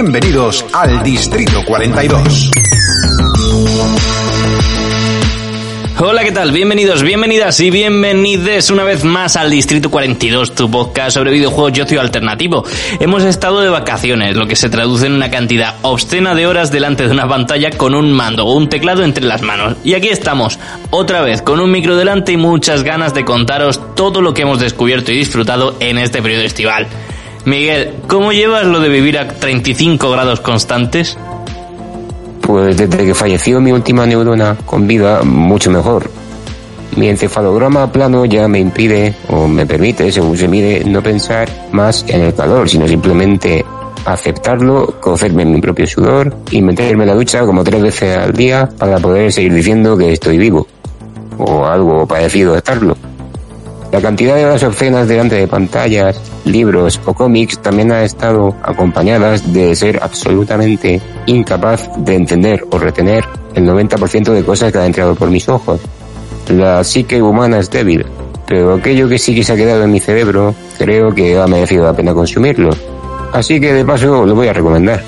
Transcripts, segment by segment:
Bienvenidos al Distrito 42. Hola, ¿qué tal? Bienvenidos, bienvenidas y bienvenides una vez más al Distrito 42, tu podcast sobre videojuegos y ocio alternativo. Hemos estado de vacaciones, lo que se traduce en una cantidad obscena de horas delante de una pantalla con un mando o un teclado entre las manos. Y aquí estamos, otra vez, con un micro delante y muchas ganas de contaros todo lo que hemos descubierto y disfrutado en este periodo estival. Miguel, ¿cómo llevas lo de vivir a 35 grados constantes? Pues desde que falleció mi última neurona con vida, mucho mejor. Mi encefalograma plano ya me impide, o me permite, según se mide, no pensar más en el calor, sino simplemente aceptarlo, cocerme en mi propio sudor y meterme en la ducha como tres veces al día para poder seguir diciendo que estoy vivo. O algo parecido a estarlo. La cantidad de horas obscenas delante de pantallas, libros o cómics también ha estado acompañadas de ser absolutamente incapaz de entender o retener el 90% de cosas que ha entrado por mis ojos. La psique humana es débil, pero aquello que sí que se ha quedado en mi cerebro creo que ha merecido la pena consumirlo. Así que de paso lo voy a recomendar.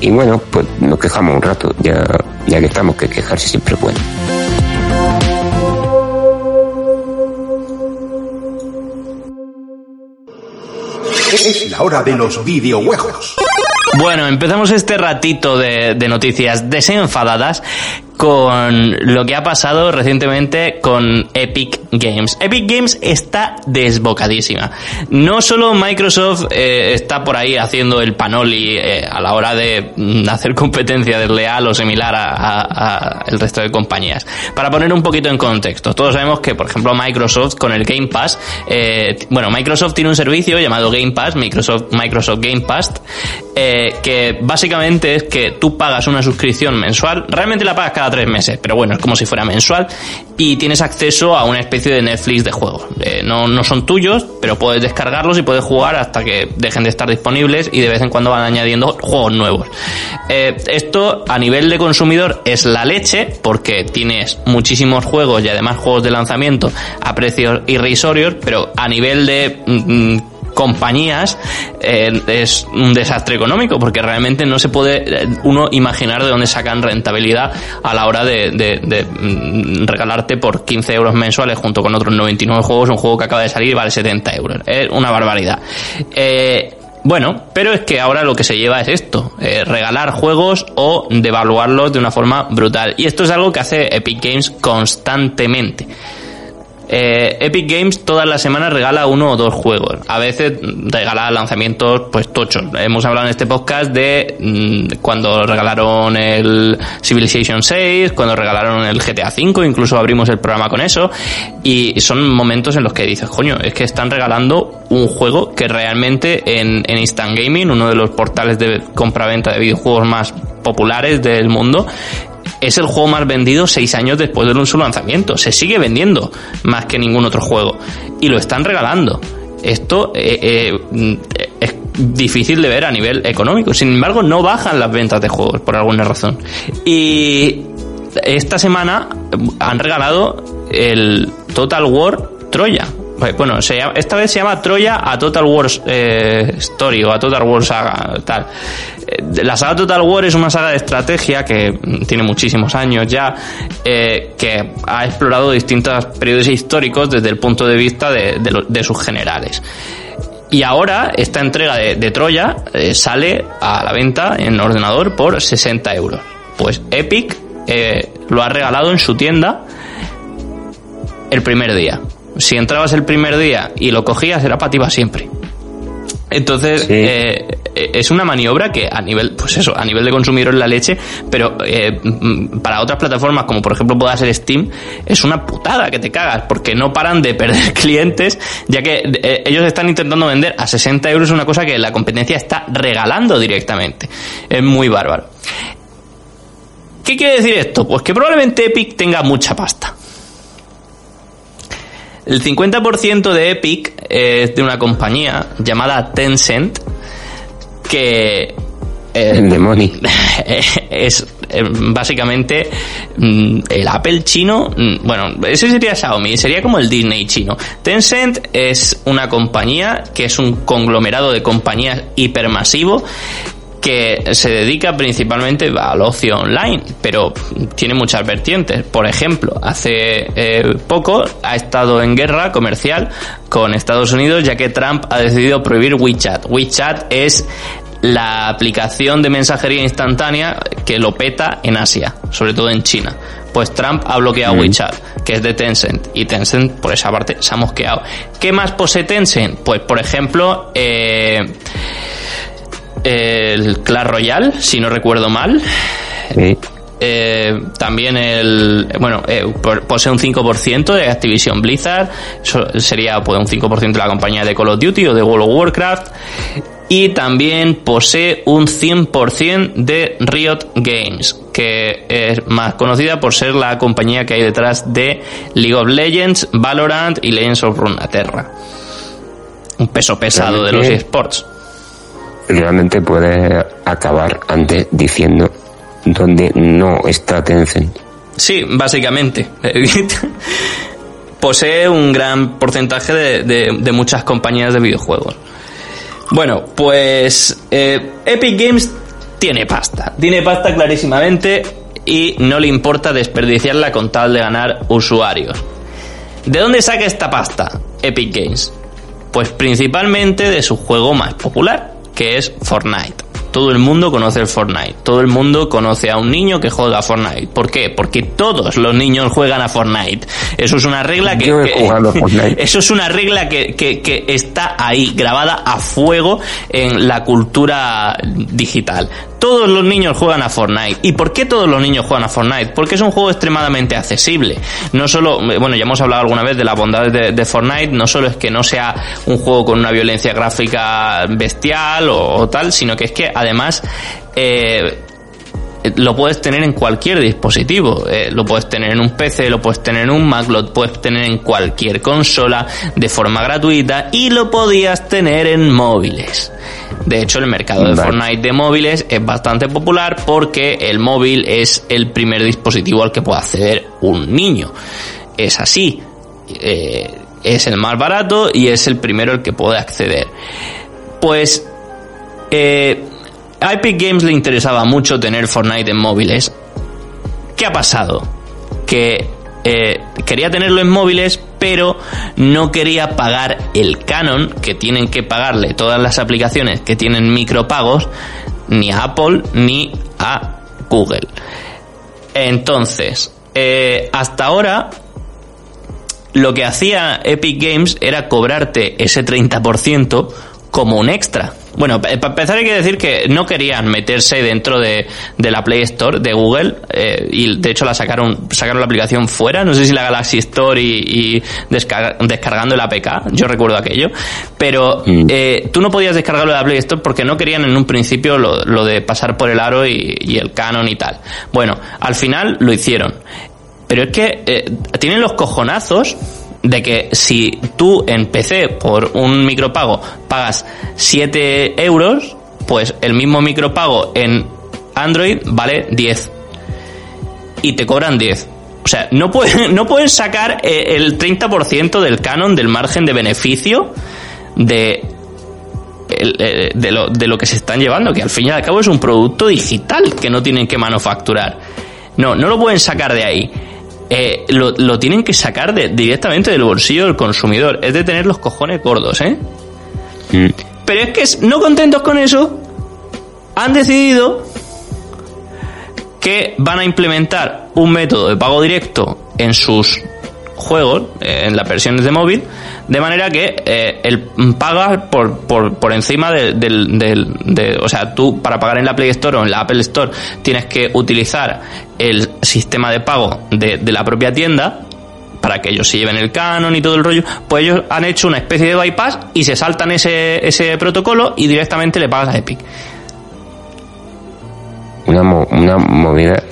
Y bueno, pues nos quejamos un rato, ya, ya que estamos, que quejarse siempre es bueno. Es la hora de los videojuegos. Bueno, empezamos este ratito de, de noticias desenfadadas con lo que ha pasado recientemente con Epic Games. Epic Games está desbocadísima. No solo Microsoft eh, está por ahí haciendo el panoli eh, a la hora de mm, hacer competencia desleal o similar a, el resto de compañías. Para poner un poquito en contexto, todos sabemos que, por ejemplo, Microsoft con el Game Pass, eh, bueno, Microsoft tiene un servicio llamado Game Pass, Microsoft, Microsoft Game Pass, que básicamente es que tú pagas una suscripción mensual, realmente la pagas cada tres meses, pero bueno, es como si fuera mensual, y tienes acceso a una especie de Netflix de juegos. Eh, no, no son tuyos, pero puedes descargarlos y puedes jugar hasta que dejen de estar disponibles y de vez en cuando van añadiendo juegos nuevos. Eh, esto a nivel de consumidor es la leche, porque tienes muchísimos juegos y además juegos de lanzamiento a precios irrisorios, pero a nivel de... mm, compañías eh, es un desastre económico porque realmente no se puede eh, uno imaginar de dónde sacan rentabilidad a la hora de, de- de, mm, regalarte por 15 euros mensuales junto con otros 99 juegos un juego que acaba de salir y vale 70 euros es una barbaridad Eh, bueno, pero es que ahora lo que se lleva es esto, eh, regalar juegos o devaluarlos de una forma brutal. Y esto es algo que hace Epic Games constantemente. Eh, Epic Games todas las semanas regala uno o dos juegos. A veces regala lanzamientos pues tochos. Hemos hablado en este podcast de mm, cuando regalaron el Civilization 6, cuando regalaron el GTA 5, incluso abrimos el programa con eso. Y son momentos en los que dices, coño, es que están regalando un juego que realmente en, en Instant Gaming, uno de los portales de compra-venta de videojuegos más populares del mundo, es el juego más vendido seis años después de su lanzamiento. Se sigue vendiendo más que ningún otro juego. Y lo están regalando. Esto eh, eh, mm, es difícil de ver a nivel económico. Sin embargo, no bajan las ventas de juegos por alguna razón. Y esta semana han regalado el Total War Troya. Bueno, esta vez se llama Troya a Total War eh, Story o a Total War Saga, tal. Eh, La saga Total War es una saga de estrategia que mm, tiene muchísimos años ya, eh, que ha explorado distintos periodos históricos desde el punto de vista de, sus generales. Y ahora esta entrega de, Troya sale a la venta en ordenador por 60 euros. Pues Epic lo ha regalado en su tienda el primer día. Si entrabas el primer día y lo cogías, era para ti siempre. Entonces, Sí. eh, es una maniobra que a nivel, pues eso, a nivel de consumidor es la leche, pero eh, mm, para otras plataformas, como por ejemplo pueda ser Steam, es una putada que te cagas, porque no paran de perder clientes, ya que eh, ellos están intentando vender a 60 euros una cosa que la competencia está regalando directamente. Es muy bárbaro. ¿Qué quiere decir esto? Pues que probablemente Epic tenga mucha pasta. El 50% de Epic es de una compañía llamada Tencent que eh, El demonio. es eh, básicamente mm, el Apple chino, mm, bueno, ese sería Xiaomi, sería como el Disney chino. Tencent es una compañía que es un conglomerado de compañías hipermasivo que se dedica principalmente al ocio online, pero tiene muchas vertientes. Por ejemplo, hace eh, poco ha estado en guerra comercial con Estados Unidos ya que Trump ha decidido prohibir WeChat. WeChat es la aplicación de mensajería instantánea que lo peta en Asia, sobre todo en China. Pues Trump ha bloqueado WeChat, que es de Tencent, y Tencent por esa parte se ha mosqueado. ¿Qué más posee Tencent? Pues por ejemplo, eh, el Clash Royale, si no recuerdo mal. Sí. Eh, también el bueno eh, posee un 5% de Activision Blizzard eso sería pues un 5% de la compañía de Call of Duty o de World of Warcraft y también posee un 100% de Riot Games que es más conocida por ser la compañía que hay detrás de League of Legends, Valorant y Legends of Runeterra un peso pesado de los esports Realmente puede acabar antes diciendo donde no está Tencent. Sí, básicamente. Posee un gran porcentaje de, de- muchas compañías de videojuegos. Bueno, pues eh, Epic Games tiene pasta. Tiene pasta clarísimamente y no le importa desperdiciarla con tal de ganar usuarios. ¿De dónde saca esta pasta Epic Games? Pues principalmente de su juego más popular, que es Fortnite. Todo el mundo conoce el Fortnite. Todo el mundo conoce a un niño que juega a Fortnite. ¿Por qué? Porque todos los niños juegan a Fortnite. Eso es una regla que... Eso es una regla que, que- que está ahí, grabada a fuego en la cultura digital. Todos los niños juegan a Fortnite. ¿Y por qué todos los niños juegan a Fortnite? Porque es un juego extremadamente accesible. No solo, bueno, ya hemos hablado alguna vez de las bondades de, de Fortnite, no solo es que no sea un juego con una violencia gráfica bestial o, o tal, sino que es que además eh, lo puedes tener en cualquier dispositivo. Eh, lo puedes tener en un PC, lo puedes tener en un Mac, lo puedes tener en cualquier consola de forma gratuita y lo podías tener en móviles. De hecho, el mercado de. Fortnite de móviles es bastante popular porque el móvil es el primer dispositivo al que puede acceder un niño. Es así. Eh, es el más barato y es el primero al que puede acceder. Pues eh, a Epic Games le interesaba mucho tener Fortnite en móviles. ¿Qué ha pasado? Que eh, quería tenerlo en móviles, pero no quería pagar el canon que tienen que pagarle todas las aplicaciones que tienen micropagos, ni a Apple ni a Google. Entonces, eh, hasta ahora lo que hacía Epic Games era cobrarte ese 30% como un extra. Bueno, pa- para empezar hay que decir que no querían meterse dentro de, de la Play Store de Google eh, y de hecho la sacaron sacaron la aplicación fuera, no sé si la Galaxy Store y, y descarga- descargando el APK, yo recuerdo aquello, pero Mm. eh, tú no podías descargarlo de la Play Store porque no querían en un principio lo, lo de pasar por el aro y, y el canon y tal. Bueno, al final lo hicieron. Pero es que eh, tienen los cojonazos de que si tú en PC por un micropago pagas 7 euros, pues el mismo micropago en Android vale 10. Y te cobran 10. O sea, no pueden, no pueden sacar eh, el 30% del canon del margen de beneficio de, eh, de, lo, de lo que se están llevando, que al fin y al cabo es un producto digital que no tienen que manufacturar. No, no lo pueden sacar de ahí. Eh, lo, lo tienen que sacar de- directamente del bolsillo del consumidor. Es de tener los cojones gordos, ¿eh? Mm. Pero es que no contentos con eso, han decidido que van a implementar un método de pago directo en sus juegos, eh, en las versiones de móvil, De manera que eh, el pagas por, por, por encima del, del, del- de, o sea, tú para pagar en la Play Store o en la Apple Store tienes que utilizar el sistema de pago de, de la propia tienda para que ellos se lleven el canon y todo el rollo, pues ellos han hecho una especie de bypass y se saltan ese, ese protocolo y directamente le pagas a Epic. Una, mo- una movida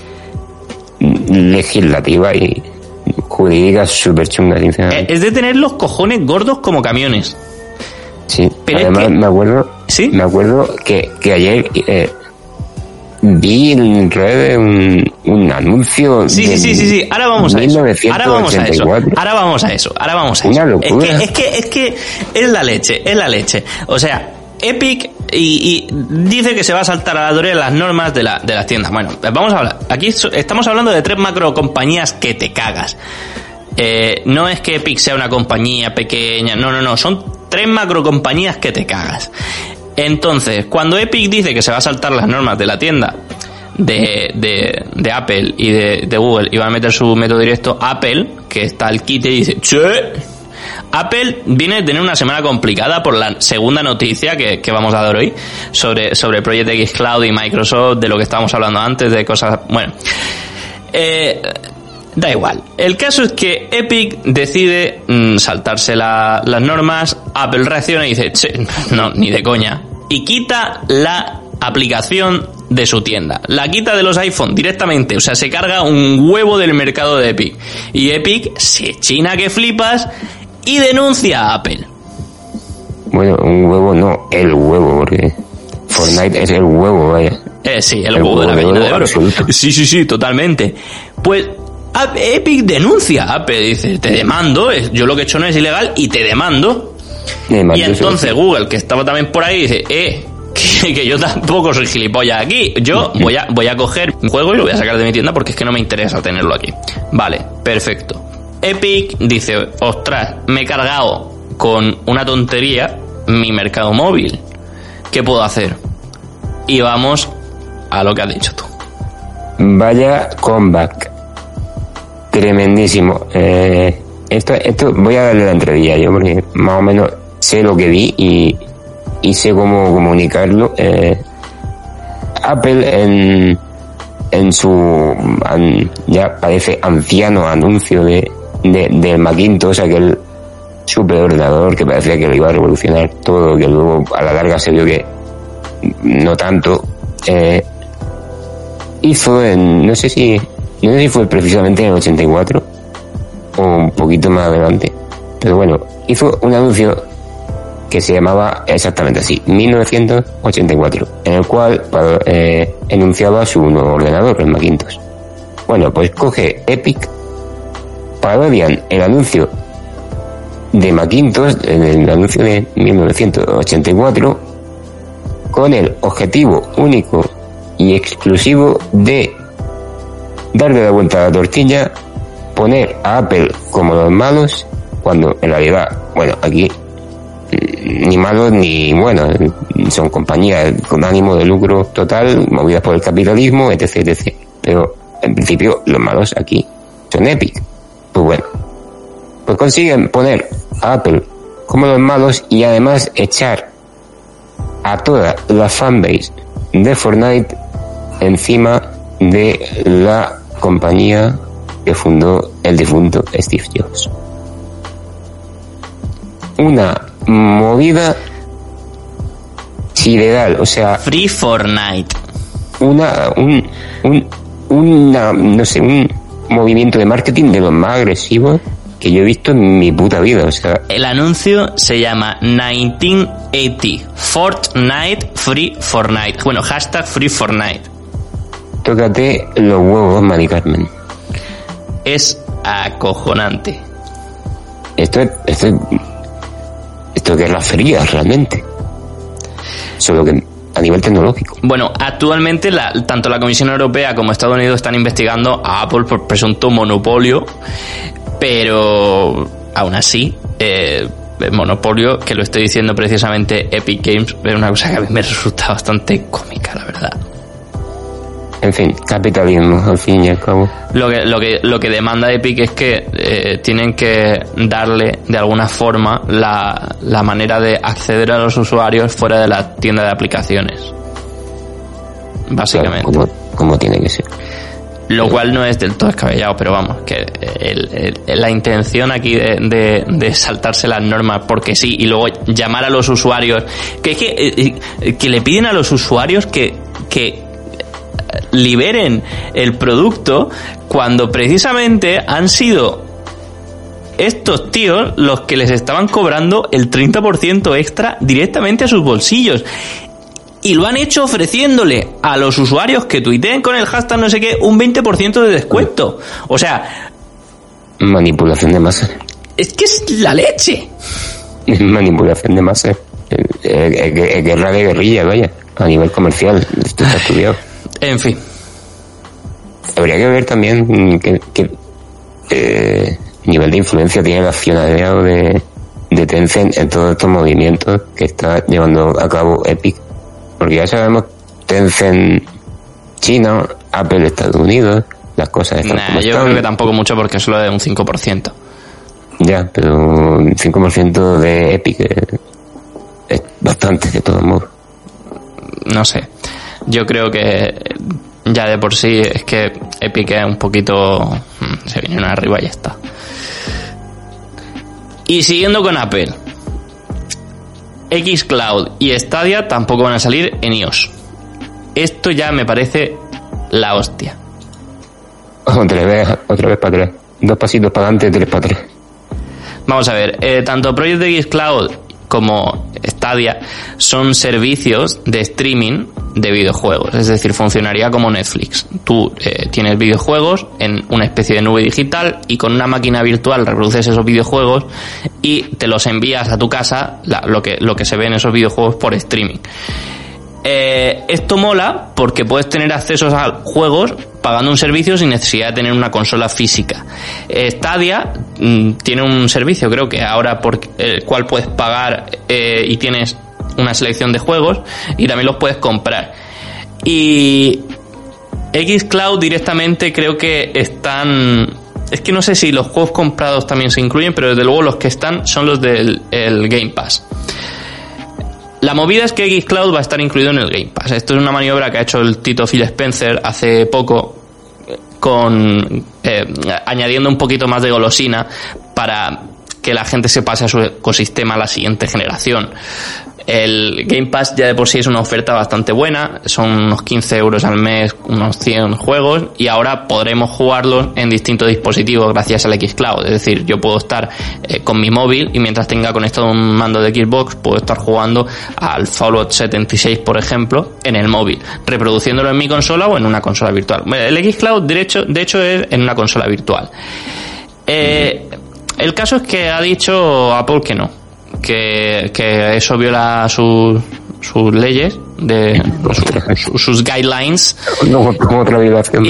legislativa y jurídica súper chunga, sinceramente. Es de tener los cojones gordos como camiones. Sí, pero es además que- me acuerdo, ¿Sí? me acuerdo que, que ayer eh, vi en redes un, un anuncio. Sí, sí, sí, sí, sí. Ahora vamos a eso. Ahora vamos a eso. 1984. Ahora vamos a eso. Ahora vamos a Una eso. locura. Es que, es que, es que es la leche, es la leche. O sea, Epic y, y dice que se va a saltar a la torre las normas de, la, de las tiendas. Bueno, vamos a hablar. Aquí estamos hablando de tres macro compañías que te cagas. Eh, no es que Epic sea una compañía pequeña, no, no, no, son tres macro compañías que te cagas. Entonces, cuando Epic dice que se va a saltar las normas de la tienda de, de, de Apple y de, de Google y va a meter su método directo, Apple, que está al quite dice, che, Apple viene a tener una semana complicada por la segunda noticia que, vamos a dar hoy sobre, sobre Project X Cloud y Microsoft, de lo que estábamos hablando antes, de cosas, bueno. Eh, da igual. El caso es que Epic decide mm, saltarse la- las normas, Apple reacciona y dice, "Che, no, ni de coña. Y quita la aplicación de su tienda. La quita de los iPhone directamente. O sea, se carga un huevo del mercado de Epic. Y Epic se china que flipas y denuncia a Apple. Bueno, un huevo no, el huevo, porque Fortnite es el huevo, vaya. Eh, sí, el, El huevo de la de gallina de oro absoluto. Sí, sí, sí, totalmente. Pues Epic denuncia a Apple, dice, te demando, yo lo que he hecho no es ilegal y te demando. Y entonces. Google, que estaba también por ahí, dice, eh, que, que yo tampoco soy gilipollas aquí. Yo voy a, voy a coger un juego y lo voy a sacar de mi tienda porque es que no me interesa tenerlo aquí. Vale, perfecto. Epic dice, ostras, me he cargado con una tontería mi mercado móvil. ¿Qué puedo hacer? Y vamos a lo que has dicho tú. Vaya comeback. Tremendísimo. Eh, esto, esto voy a darle la entrevista yo porque más o menos sé lo que vi y, y sé cómo comunicarlo. Eh, Apple en, en su an- ya parece anciano anuncio de, de, del Macintosh, aquel superordenador que parecía que lo iba a revolucionar todo, que luego a la larga se vio que no tanto. Eh, hizo en, no sé si, no sé si fue precisamente en el 84 o un poquito más adelante, pero bueno, hizo un anuncio que se llamaba exactamente así, 1984, en el cual eh, enunciaba su nuevo ordenador, el Macintosh. Bueno, pues coge Epic, parodian el anuncio de Macintosh, en el anuncio de 1984, con el objetivo único y exclusivo de darle la vuelta a la tortilla, poner a Apple como los malos, cuando en realidad, bueno, aquí mm, ni malos ni buenos, son compañías con ánimo de lucro total, movidas por el capitalismo, etc, etc. Pero en principio los malos aquí son Epic. Pues bueno, pues consiguen poner a Apple como los malos y además echar a toda la fanbase de Fortnite encima de la compañía que fundó el difunto Steve Jobs. Una movida sideral, o sea, Free Fortnite. una, un, un, una, no sé, un movimiento de marketing de los más agresivos que yo he visto en mi puta vida, o sea, El anuncio se llama 1980 Fortnite Free Fortnite. Bueno, hashtag Free Fortnite. tócate los huevos, Mari Carmen. Es acojonante. Esto es, esto es, esto es guerra fría, realmente. Solo que a nivel tecnológico. Bueno, actualmente la- tanto la Comisión Europea como Estados Unidos están investigando a Apple por presunto monopolio, pero aún así, eh, el monopolio, que lo estoy diciendo precisamente Epic Games, es una cosa que a mí me resulta bastante cómica, la verdad. En fin, capitalismo, al fin y al cabo. Lo que, lo que, lo que demanda Epic es que eh, tienen que darle de alguna forma la, la manera de acceder a los usuarios fuera de la tienda de aplicaciones. Básicamente. Claro, como, como tiene que ser. Lo cual no es del todo descabellado, pero vamos, que el- el- la intención aquí de, de- de saltarse las normas porque sí y luego llamar a los usuarios, que es que, eh, eh, que le piden a los usuarios que, que liberen el producto cuando precisamente han sido estos tíos los que les estaban cobrando el 30% extra directamente a sus bolsillos. Y lo han hecho ofreciéndole a los usuarios que tuiteen con el hashtag no sé qué un 20% de descuento. O sea, Manipulación de masas. es que es la leche. Manipulación de masas. Eh, eh, eh, guerra de guerrilla, vaya. A nivel comercial. Esto está estudiado. En fin, Habría que ver también qué, qué, eh, nivel de influencia tiene el accionariado de, de Tencent en todos estos movimientos que está llevando a cabo Epic. Porque ya sabemos, Tencent China, Apple Estados Unidos, las cosas están nah, como yo están. creo que tampoco mucho porque es solo de un 5%. Ya, pero un 5% de Epic es bastante de todos modos. no sé. Yo creo que ya de por sí es que Epic es un poquito. mm, Se vinieron arriba y ya está. Y siguiendo con Apple. Xcloud y Stadia tampoco van a salir en iOS. Esto ya me parece la hostia. Otra vez, otra vez para atrás. Dos pasitos para adelante, tres para atrás. Vamos a ver, eh, tanto Project X Cloud como Stadia son servicios de streaming de videojuegos, es decir, funcionaría como Netflix. Tú eh, tienes videojuegos en una especie de nube digital y con una máquina virtual reproduces esos videojuegos y te los envías a tu casa, lo, que, lo que se ve en esos videojuegos por streaming. Eh, esto mola porque puedes tener acceso a juegos pagando un servicio sin necesidad de tener una consola física. Stadia mm, tiene un servicio, creo que ahora por el cual puedes pagar eh, y tienes una selección de juegos y también los puedes comprar. Y Xcloud directamente creo que están es que no sé si los juegos comprados también se incluyen, pero desde luego los que están son los del el Game Pass. La movida es que Xcloud va a estar incluido en el Game Pass. Esto es una maniobra que ha hecho el Tito Phil Spencer hace poco con eh, añadiendo un poquito más de golosina para que la gente se pase a su ecosistema a la siguiente generación. El Game Pass ya de por sí es una oferta bastante buena, son unos 15 euros al mes, unos 100 juegos, y ahora podremos jugarlos en distintos dispositivos gracias al Xcloud. Es decir, yo puedo estar eh, con mi móvil y mientras tenga conectado un mando de Xbox, puedo estar jugando al Fallout 76, por ejemplo, en el móvil, reproduciéndolo en mi consola o en una consola virtual. Bueno, El Xcloud, de hecho, de hecho es en una consola virtual. Eh, el caso es que ha dicho Apple que no, que, que eso viola sus, sus leyes, de su- sus guidelines, No, otra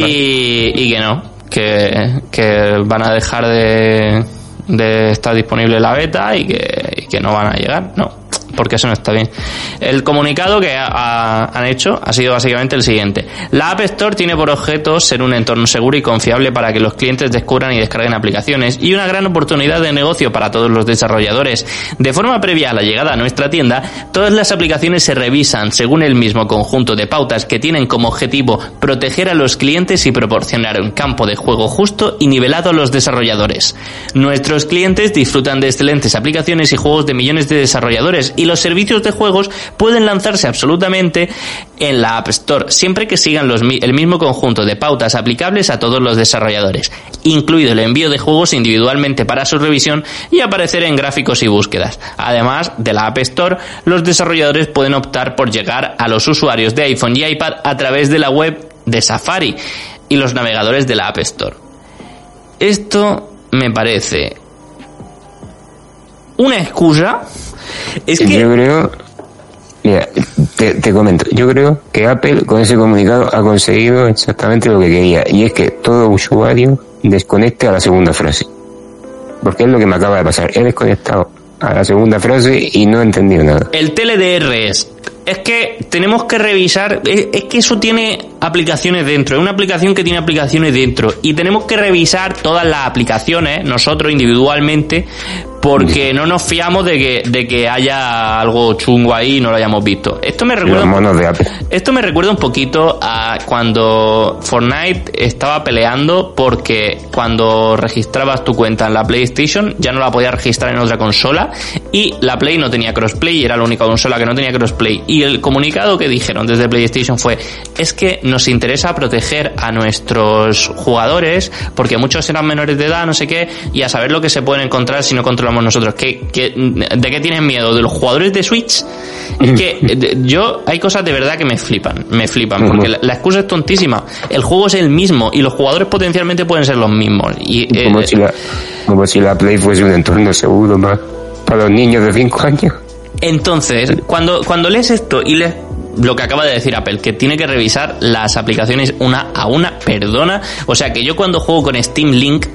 y, y que no, que, que van a dejar de, de estar disponible la beta y que, y que no van a llegar, no, porque eso no está bien. El comunicado que ha- ha- han hecho ha sido básicamente el siguiente. La App Store tiene por objeto ser un entorno seguro y confiable para que los clientes descubran y descarguen aplicaciones y una gran oportunidad de negocio para todos los desarrolladores. De forma previa a la llegada a nuestra tienda, todas las aplicaciones se revisan según el mismo conjunto de pautas que tienen como objetivo proteger a los clientes y proporcionar un campo de juego justo y nivelado a los desarrolladores. Nuestros clientes disfrutan de excelentes aplicaciones y juegos de millones de desarrolladores y los servicios de juegos pueden lanzarse absolutamente en la App Store siempre que sigan el mismo conjunto de pautas aplicables a todos los desarrolladores, incluido el envío de juegos individualmente para su revisión y aparecer en gráficos y búsquedas. Además de la App Store, los desarrolladores pueden optar por llegar a los usuarios de iPhone y iPad a través de la web de Safari y los navegadores de la App Store. Esto me parece una excusa. Es que Yo creo, mira, te, te comento, yo creo que Apple con ese comunicado ha conseguido exactamente lo que quería, y es que todo usuario desconecte a la segunda frase. Porque es lo que me acaba de pasar. He desconectado a la segunda frase y no he entendido nada. El TLDR es es que tenemos que revisar, es, es que eso tiene aplicaciones dentro, es una aplicación que tiene aplicaciones dentro y tenemos que revisar todas las aplicaciones nosotros individualmente porque no nos fiamos de que, de que haya algo chungo ahí y no lo hayamos visto. Esto me recuerda Los un monos de Apple. esto me recuerda un poquito a cuando Fortnite estaba peleando porque cuando registrabas tu cuenta en la PlayStation ya no la podías registrar en otra consola y la Play no tenía crossplay y era la única consola que no tenía crossplay. Y el comunicado que dijeron desde PlayStation fue es que nos interesa proteger a nuestros jugadores porque muchos eran menores de edad, no sé qué, y a saber lo que se pueden encontrar si no nosotros. ¿Qué, qué- de qué tienen miedo? ¿De los jugadores de Switch? Es que de- yo hay cosas de verdad que me flipan, me flipan, porque la, la excusa es tontísima. El juego es el mismo y los jugadores potencialmente pueden ser los mismos. Y, eh, Como, si la, como si la Play fuese un entorno seguro más para los niños de 5 años. Entonces, cuando, cuando lees esto y lees lo que acaba de decir Apple, que tiene que revisar las aplicaciones una a una, perdona. O sea que yo cuando juego con Steam Link,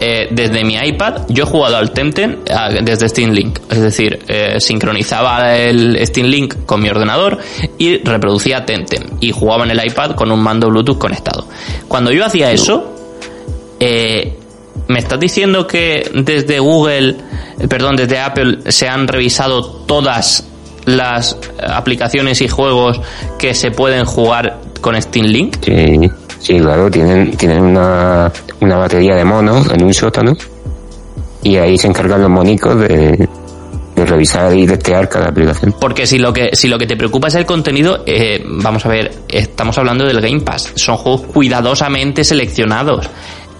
eh, desde mi iPad, yo he jugado al Temtem ah, desde Steam Link. Es decir, eh, sincronizaba el Steam Link con mi ordenador y reproducía Temtem. Y jugaba en el iPad con un mando Bluetooth conectado. Cuando yo hacía eso, eh, ¿Me estás diciendo que desde Google, perdón, desde Apple se han revisado todas las aplicaciones y juegos que se pueden jugar con Steam Link? Sí, sí, claro, tienen, tienen una, una batería de monos en un sótano y ahí se encargan los monicos de, de revisar y testear cada aplicación. Porque si lo que si lo que te preocupa es el contenido, eh, vamos a ver, estamos hablando del Game Pass. Son juegos cuidadosamente seleccionados.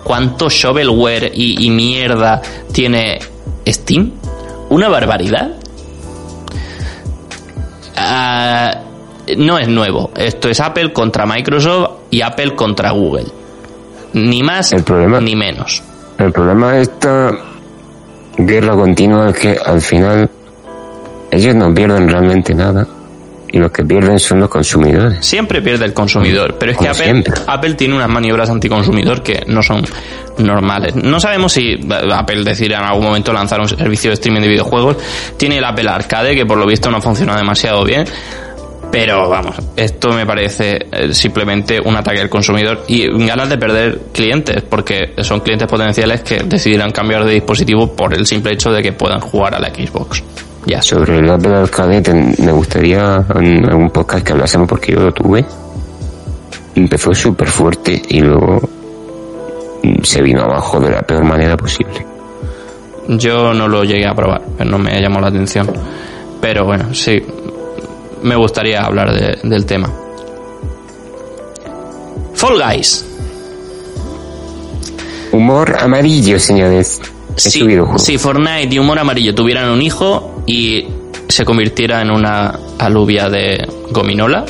¿Cuánto shovelware y, y mierda tiene Steam? ¿Una barbaridad? Ah, no es nuevo. Esto es Apple contra Microsoft y Apple contra Google. Ni más El problema- ni menos. El problema de esta guerra continua es que al final ellos no pierden realmente nada y los que pierden son los consumidores. Siempre pierde el consumidor, pero es que Apple, siempre. Apple tiene unas maniobras anticonsumidor que no son normales. No sabemos si eh, Apple decidirá en algún momento lanzar un servicio de streaming de videojuegos. Tiene el Apple Arcade, que por lo visto no funciona demasiado bien. Pero vamos, esto me parece eh, simplemente un ataque al consumidor y ganas de perder clientes, porque son clientes potenciales que decidirán cambiar de dispositivo por el simple hecho de que puedan jugar a la Xbox. Ya. Sobre el Apple Arcade ten- me gustaría en algún podcast que hablásemos porque yo lo tuve. Empezó súper fuerte y luego mm, se vino abajo de la peor manera posible. Yo no lo llegué a probar, no me llamó la atención. Pero bueno, sí, me gustaría hablar de- del tema. Fall Guys. Humor amarillo, señores. Videojuego. si Fortnite y Humor Amarillo tuvieran un hijo y se convirtiera en una alubia de gominola,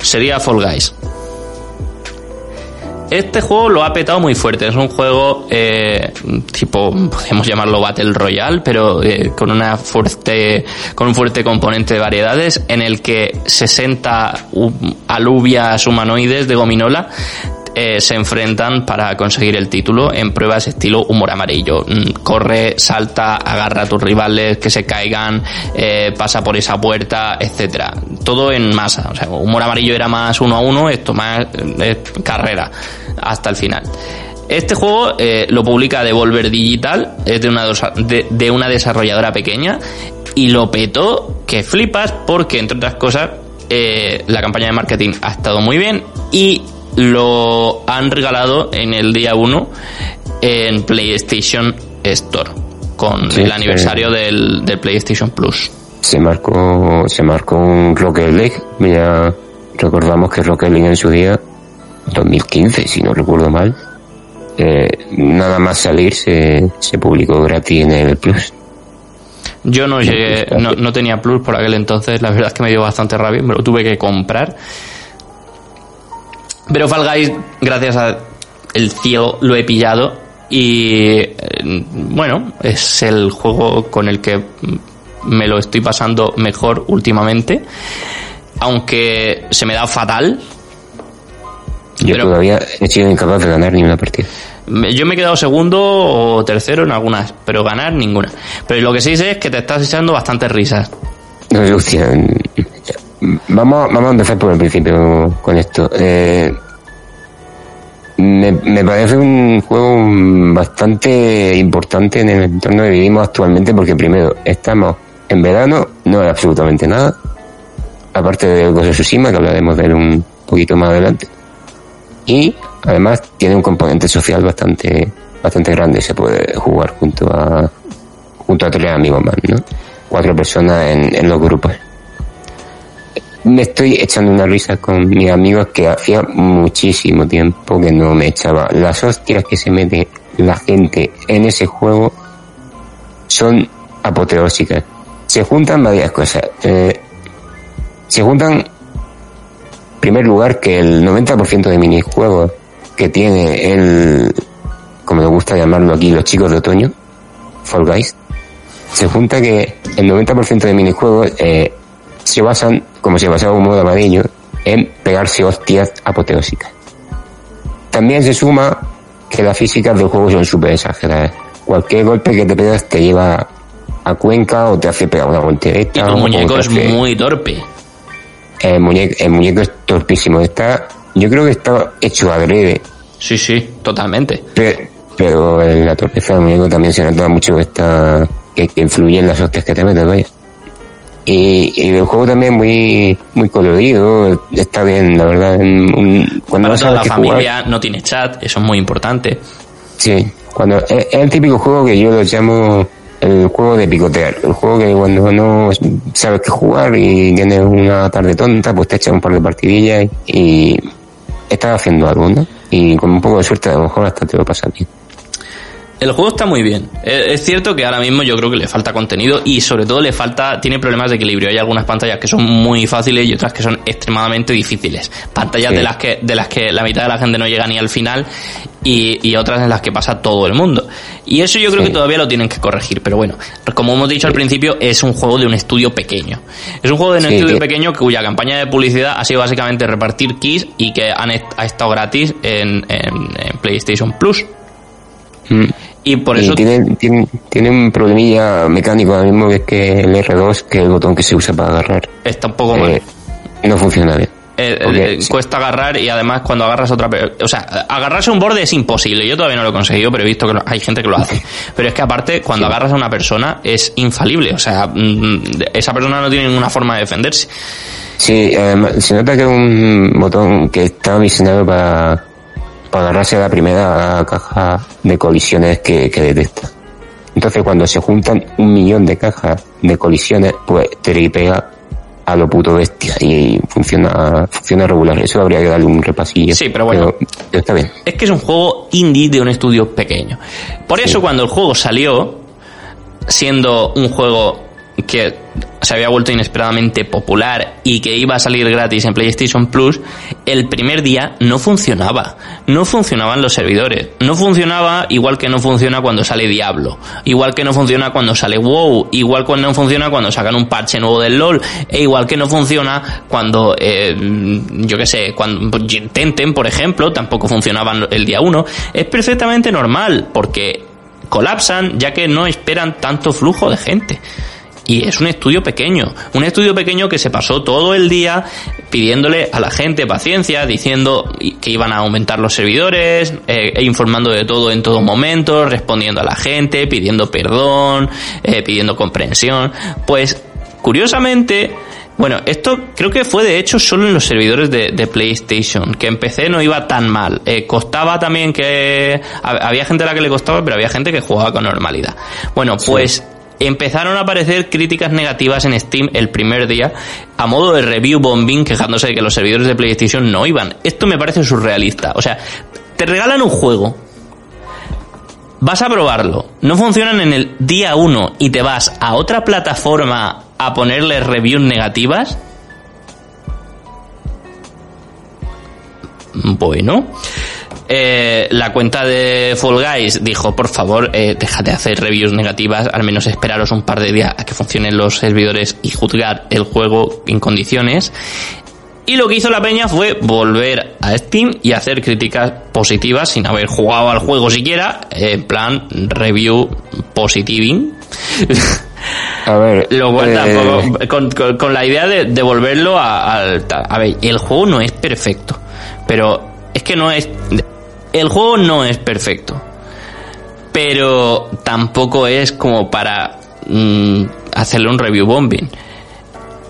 sería Fall Guys. Este juego lo ha petado muy fuerte. Es un juego eh, tipo, podemos llamarlo Battle Royale, pero eh, con una fuerte, con un fuerte componente de variedades, en el que 60 hu- alubias humanoides de gominola eh, se enfrentan para conseguir el título en pruebas estilo humor amarillo. Mm, Corre, salta, agarra a tus rivales que se caigan, eh, pasa por esa puerta, etcétera. Todo en masa. O sea, humor amarillo era más uno a uno, esto más eh, carrera hasta el final. Este juego lo publica Devolver Digital, es de una, de, una desarrolladora pequeña y lo petó que flipas porque, entre otras cosas, la campaña de marketing ha estado muy bien y lo han regalado en el día 1 en PlayStation Store con Sí, el aniversario del, del PlayStation Plus. Se marcó, se marcó un Rocket League. Ya recordamos que Rocket League en su día, 2015, si no recuerdo mal, eh, nada más salir se, se publicó gratis en el Plus. Yo no llegué, no, no tenía Plus por aquel entonces, la verdad es que me dio bastante rabia, me lo tuve que comprar. Pero Fall Guys, gracias a el cielo, lo he pillado y eh, bueno, es el juego con el que me lo estoy pasando mejor últimamente, aunque se me da fatal. Yo Pero- todavía he sido incapaz de ganar ni una partida. Yo me he quedado segundo o tercero en algunas, pero ganar ninguna. Pero lo que sí sé es que te estás echando bastantes risas. No, hostia, vamos, vamos a empezar por el principio con esto. Eh, me, me parece un juego bastante importante en el entorno que vivimos actualmente porque primero estamos en verano, no hay absolutamente nada, aparte de Ghost of Tsushima, que hablaremos de él un poquito más adelante. Y además tiene un componente social bastante bastante grande, se puede jugar junto a junto a tres amigos más, ¿no? Cuatro personas en, en los grupos me estoy echando una risa con mis amigos que hacía muchísimo tiempo que no me echaba. Las hostias que se mete la gente en ese juego son apoteósicas. Se juntan varias cosas. Eh, se juntan, en primer lugar, que el 90% de minijuegos que tiene el, como me gusta llamarlo aquí, los chicos de otoño, Fall Guys, se junta que el 90% de minijuegos eh, se basan, como se basaba un modo amarillo, en pegarse hostias apoteósicas. También se suma que las físicas del juego son súper exageradas. Cualquier golpe que te pegas te lleva a Cuenca o te hace pegar una voltereta. Y tu muñeco es muy torpe. El muñeco, el muñeco es torpísimo. Está, yo creo que está hecho adrede. Sí, sí, totalmente. Pero, pero en la torpeza del muñeco también se nota mucho está, que, que influye en las hostias que te metes, vaya. Y, y el juego también muy muy colorido, está bien, la verdad. Un- cuando Para no la qué jugar- familia no tiene chat, eso es muy importante. Sí, cuando es, es el típico juego que yo lo llamo el juego de picotear, el juego que cuando no sabes qué jugar y tienes una tarde tonta, pues te echas un par de partidillas y estás haciendo algo, ¿no? Y con un poco de suerte a lo mejor hasta te lo pasas bien. El juego está muy bien. Eh, Es cierto que ahora mismo yo creo que le falta contenido y sobre todo le falta, tiene problemas de equilibrio. Hay algunas pantallas que son muy fáciles y otras que son extremadamente difíciles. Pantallas Sí. de las que, de las que la mitad de la gente no llega ni al final y, y otras en las que pasa todo el mundo. Y eso yo creo Sí. que todavía lo tienen que corregir. Pero bueno, como hemos dicho al principio, es un juego de un estudio pequeño. Es un juego de un Sí, estudio que- pequeño cuya campaña de publicidad ha sido básicamente repartir keys y que han ha estado gratis en, en- en PlayStation Plus. Mm. Y por y eso tiene, tiene, tiene un problemilla mecánico ahora mismo que es que el R2, que es el botón que se usa para agarrar, está un poco mal. eh, no funciona bien. Eh, eh, sí. cuesta agarrar y además cuando agarras otra o sea agarrarse un borde es imposible yo todavía no lo he conseguido pero he visto que lo- hay gente que lo hace pero es que aparte cuando agarras a una persona es infalible o sea mm, esa persona no tiene ninguna forma de defenderse Sí, además, se nota que es un botón que está diseñado para, agarrarse a la primera caja de colisiones que, que detecta. Entonces, cuando se juntan un millón de cajas de colisiones, pues te tripea a lo puto bestia y funciona, funciona regular. Eso habría que darle un repasillo. Sí, pero bueno. pero está bien. es que es un juego indie de un estudio pequeño por eso cuando el juego salió siendo un juego que se había vuelto inesperadamente popular y que iba a salir gratis en PlayStation Plus, el primer día no funcionaba. No funcionaban los servidores. No funcionaba igual que no funciona cuando sale Diablo. Igual que no funciona cuando sale WoW. Igual que no funciona cuando sacan un parche nuevo del LOL. E igual que no funciona cuando, eh, yo qué sé, cuando Tenten, por ejemplo, tampoco funcionaban el día 1. Es perfectamente normal porque colapsan ya que no esperan tanto flujo de gente. Y es un estudio pequeño, un estudio pequeño que se pasó todo el día pidiéndole a la gente paciencia, diciendo que iban a aumentar los servidores, eh, e informando de todo en todo momento, respondiendo a la gente, pidiendo perdón, eh, pidiendo comprensión. Pues, curiosamente, bueno, esto creo que fue de hecho solo en los servidores de, de PlayStation, que en PC no iba tan mal. Eh, costaba también que... hab- Había gente a la que le costaba, pero había gente que jugaba con normalidad. Bueno, pues empezaron a aparecer críticas negativas en Steam el primer día a modo de review bombing quejándose de que los servidores de PlayStation no iban. Esto me parece surrealista. O sea, te regalan un juego, vas a probarlo, no funcionan en el día 1 y te vas a otra plataforma a ponerle reviews negativas. Bueno. Eh, la cuenta de Fall Guys dijo, por favor, eh, déjate de hacer reviews negativas, al menos esperaros un par de días a que funcionen los servidores y juzgar el juego en condiciones. Y lo que hizo la peña fue volver a Steam y hacer críticas positivas sin haber jugado al juego siquiera, en plan review positiving. A ver. Lo cual eh. Con, con- con la idea de devolverlo a- al. tal. A ver, el juego no es perfecto. Pero es que no es. El juego no es perfecto. Pero tampoco es como para mm, hacerle un review bombing.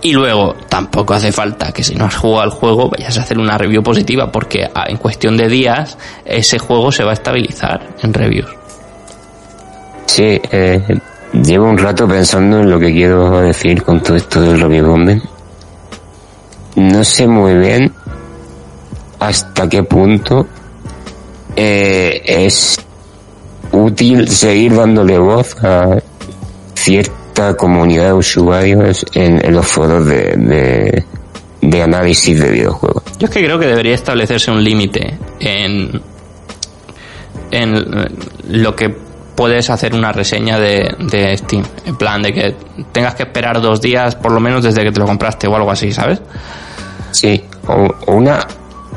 Y luego, tampoco hace falta que si no has jugado al juego vayas a hacer una review positiva, porque ah, en cuestión de días ese juego se va a estabilizar en reviews. Sí, eh, llevo un rato pensando en lo que quiero decir con todo esto del review bombing. No sé muy bien hasta qué punto eh, es útil seguir dándole voz a cierta comunidad de usuarios en, en los foros de, de, de análisis de videojuegos. Yo es que creo que debería establecerse un límite en, en lo que puedes hacer una reseña de, de Steam. En plan, de que tengas que esperar dos días por lo menos desde que te lo compraste o algo así, ¿sabes? Sí, o, o una,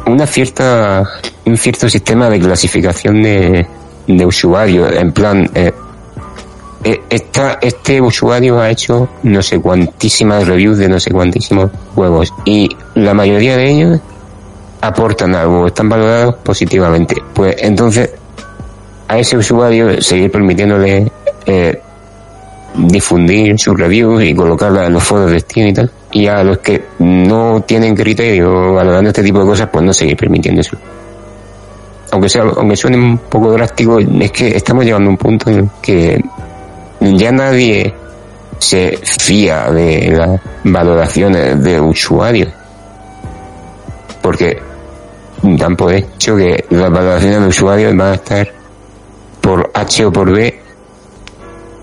una cierta, un cierto sistema de clasificación de, de usuarios, en plan, eh, eh, este usuario ha hecho no sé cuantísimas reviews de no sé cuantísimos juegos y la mayoría de ellos aportan algo, están valorados positivamente. Pues entonces, a ese usuario seguir permitiéndole eh, difundir sus reviews y colocarlas en los foros de Steam y tal. Y a los que no tienen criterio valorando este tipo de cosas, pues no seguir permitiendo eso. Aunque sea, aunque suene un poco drástico, es que estamos llegando a un punto en que ya nadie se fía de las valoraciones de usuarios. Porque dan por hecho que las valoraciones de usuarios van a estar por H o por B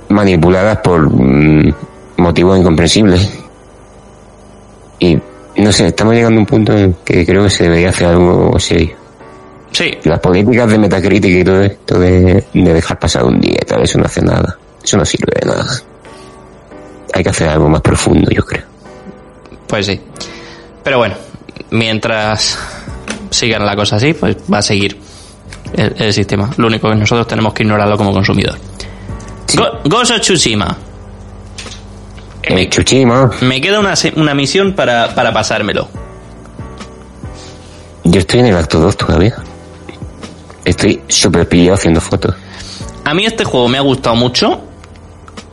manipuladas por mm, motivos incomprensibles. Y no sé, estamos llegando a un punto en que creo que se debería hacer algo serio. Sí, Las políticas de Metacritic y todo esto de, de dejar pasar un día y tal, eso no hace nada. Eso no sirve de nada. Hay que hacer algo más profundo, yo creo. pues sí. Pero bueno, mientras sigan la cosa así, pues va a seguir el, el sistema. Lo único que nosotros tenemos que ignorarlo como consumidor. Go- Ghost of Tsushima. Eh, Chuchima, Me queda una, una misión para, para pasármelo. yo estoy en el acto 2 todavía. Estoy súper pillado haciendo fotos. A mí este juego me ha gustado mucho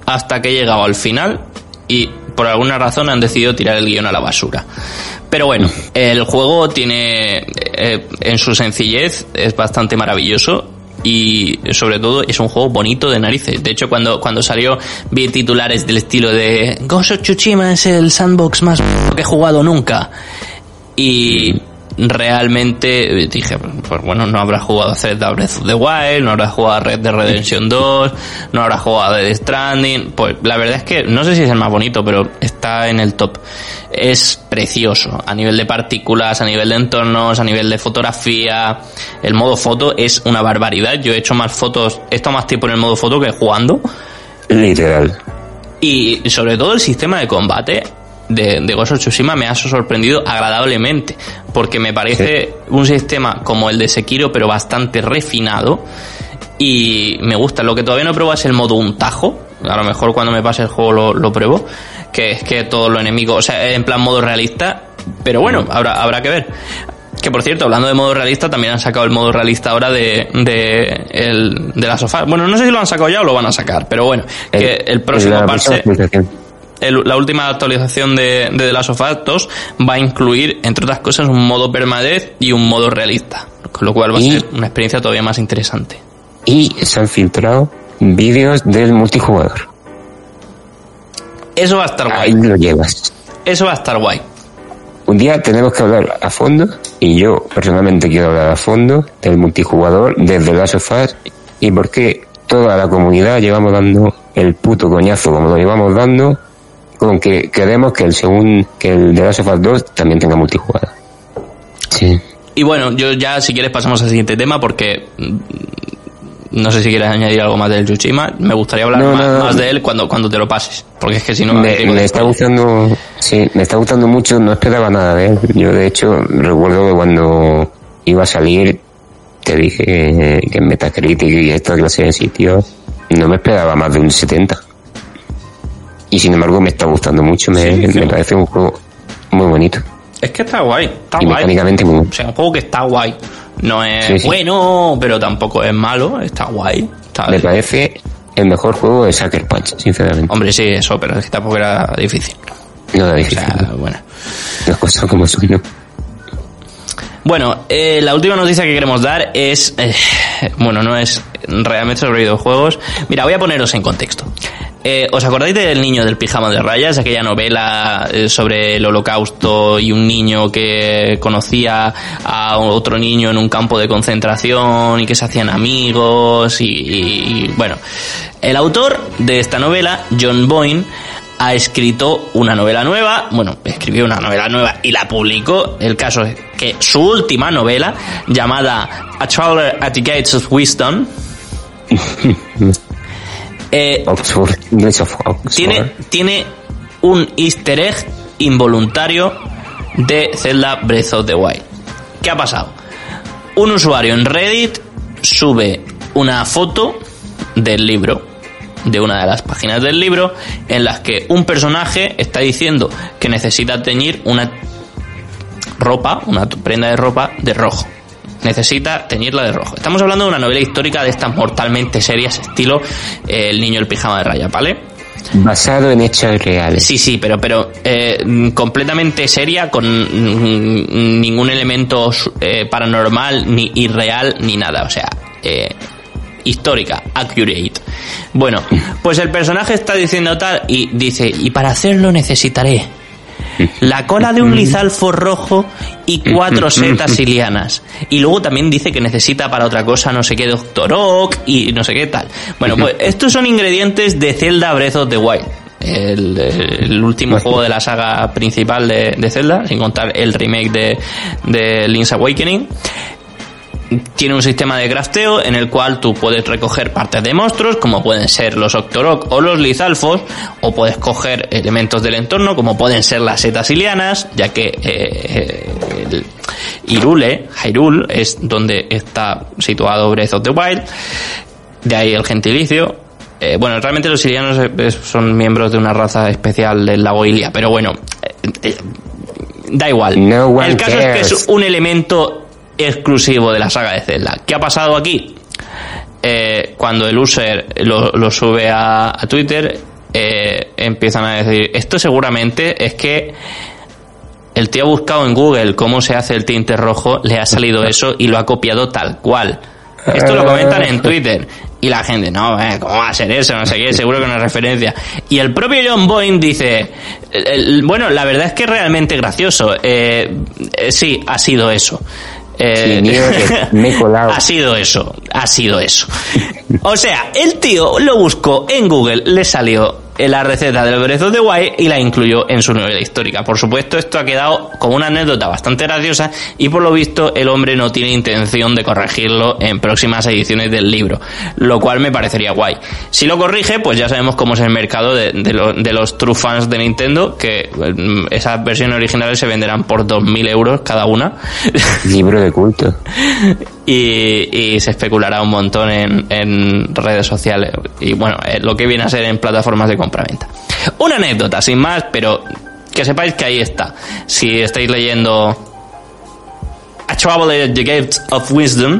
hasta que he llegado al final y por alguna razón han decidido tirar el guion a la basura. Pero bueno, el juego tiene, eh, en su sencillez, es bastante maravilloso y sobre todo es un juego bonito de narices. De hecho, cuando, cuando salió vi titulares del estilo de Ghost of Tsushima es el sandbox más que he jugado nunca. Y realmente dije, pues bueno, no habrá jugado a Zelda Breath of the Wild, no habrá jugado a Red Dead Redemption 2, no habrá jugado a Dead Stranding. Pues la verdad es que no sé si es el más bonito, pero está en el top. Es precioso a nivel de partículas, a nivel de entornos, a nivel de fotografía. El modo foto es una barbaridad. Yo he hecho más fotos, he estado más tiempo en el modo foto que jugando. Literal. Y sobre todo el sistema de combate de, de Ghost of Tsushima me ha sorprendido agradablemente, porque me parece un sistema como el de Sekiro, pero bastante refinado. Y me gusta. Lo que todavía no pruebo es el modo un tajo. A lo mejor cuando me pase el juego lo, lo pruebo. Que es que todos los enemigos, o sea, en plan modo realista. Pero bueno, habrá, habrá que ver. Que por cierto, hablando de modo realista, también han sacado el modo realista ahora de, de, el, de la sofá. Bueno, no sé si lo han sacado ya o lo van a sacar, pero bueno, que el próximo parche. El- la última actualización de, de The Last of Us 2 va a incluir, entre otras cosas, un modo permadez y un modo realista. Con lo cual va a ser una experiencia todavía más interesante. Y se han filtrado vídeos del multijugador. Eso va a estar Ahí guay. lo llevas. Eso va a estar guay. Un día tenemos que hablar a fondo, y yo personalmente quiero hablar a fondo del multijugador desde Last of Us y por qué toda la comunidad llevamos dando el puto coñazo como lo llevamos dando con que queremos que el segundo, que el de Last of Us 2 también tenga multijugador. Sí. Y bueno, yo ya si quieres pasamos al siguiente tema porque mm, no sé si quieres añadir algo más del Tsushima. Me gustaría hablar No, más, no, no. más de él cuando, cuando te lo pases. Porque es que si no... me, me está gustando, sí, me está gustando mucho, no esperaba nada de él. Yo de hecho recuerdo que cuando iba a salir te dije que, que en Metacritic y esta clase de sitios no me esperaba más de un 70. Y sin embargo me está gustando mucho, me, Sí, sí. me parece un juego muy bonito Es que está guay, está y guay. mecánicamente muy. O sea, un juego que está guay. No es Sí, bueno, pero tampoco es malo, está guay. Está Me parece el mejor juego de Sucker Punch, sinceramente. Hombre, sí, eso, pero es que tampoco era difícil. No O difícil. sea, ¿no? bueno. Las cosas como son, ¿no? Bueno, eh, la última noticia que queremos dar es, eh, bueno, no es realmente sobre videojuegos. Mira, voy a poneros en contexto. Eh, ¿Os acordáis del niño del pijama de rayas? Aquella novela eh, sobre el holocausto y un niño que conocía a otro niño en un campo de concentración y que se hacían amigos y, y- y, bueno. El autor de esta novela, John Boyne, ha escrito una novela nueva, bueno, escribió una novela nueva y la publicó. El caso es que su última novela, llamada A Traveler at the Gates of Wisdom, eh, Oxford, Oxford. tiene, tiene un easter egg involuntario de Zelda Breath of the Wild. ¿Qué ha pasado? Un usuario en Reddit sube una foto del libro, de una de las páginas del libro, en las que un personaje está diciendo que necesita teñir una ropa, una prenda de ropa de rojo. Necesita teñirla de rojo. Estamos hablando de una novela histórica de estas mortalmente serias, estilo eh, El niño del pijama de raya, ¿vale? Basado en hechos reales. Sí, sí, pero, pero eh, mm, completamente seria, con mm, ningún elemento eh, paranormal, ni irreal, ni nada. O sea, eh, histórica, accurate. Bueno, pues el personaje está diciendo tal y dice, y para hacerlo necesitaré la cola de un lizalfo rojo y cuatro setas ilianas. Y luego también dice que necesita para otra cosa no sé qué Doctor Oak y no sé qué tal. Bueno, pues estos son ingredientes de Zelda Breath of the Wild. El, el último juego de la saga principal de, de Zelda, sin contar el remake de, de Link's Awakening tiene un sistema de crafteo en el cual tú puedes recoger partes de monstruos, como pueden ser los Octorok o los Lizalfos, o puedes coger elementos del entorno, como pueden ser las setas ilianas, ya que eh, el Irule, Hyrule, es donde está situado Breath of the Wild, de ahí el gentilicio. Eh, bueno, realmente los ilianos eh, son miembros de una raza especial del lago Ilia, pero bueno, eh, da igual. No el caso es que es un elemento exclusivo de la saga de Zelda. ¿Qué ha pasado aquí? Eh, cuando el user lo, lo sube a, a Twitter, eh, empiezan a decir, esto seguramente es que el tío ha buscado en Google cómo se hace el tinte rojo, le ha salido eso y lo ha copiado tal cual. Esto lo comentan en Twitter. Y la gente, no, eh, ¿cómo va a ser eso? No sé qué, seguro que es referencia. Y el propio John Boyne dice, bueno, la verdad es que es realmente gracioso. Eh, eh, sí, ha sido eso. Eh, Sí, mío, que me he colado. ha sido eso, ha sido eso. O sea, el tío lo buscó en Google, le salió la receta del of the Wild y la incluyó en su novela histórica. Por supuesto, esto ha quedado como una anécdota bastante graciosa y por lo visto el hombre no tiene intención de corregirlo en próximas ediciones del libro, lo cual me parecería guay. Si lo corrige, pues ya sabemos cómo es el mercado de, de lo- de los true fans de Nintendo, que mm, esas versiones originales se venderán por 2.000 euros cada una. Libro de culto. y, y se especulará un montón en, en redes sociales y bueno, eh, lo que viene a ser en plataformas de compraventa. Una anécdota, sin más, pero que sepáis que ahí está. Si estáis leyendo A Traveler at the Gates of Wisdom,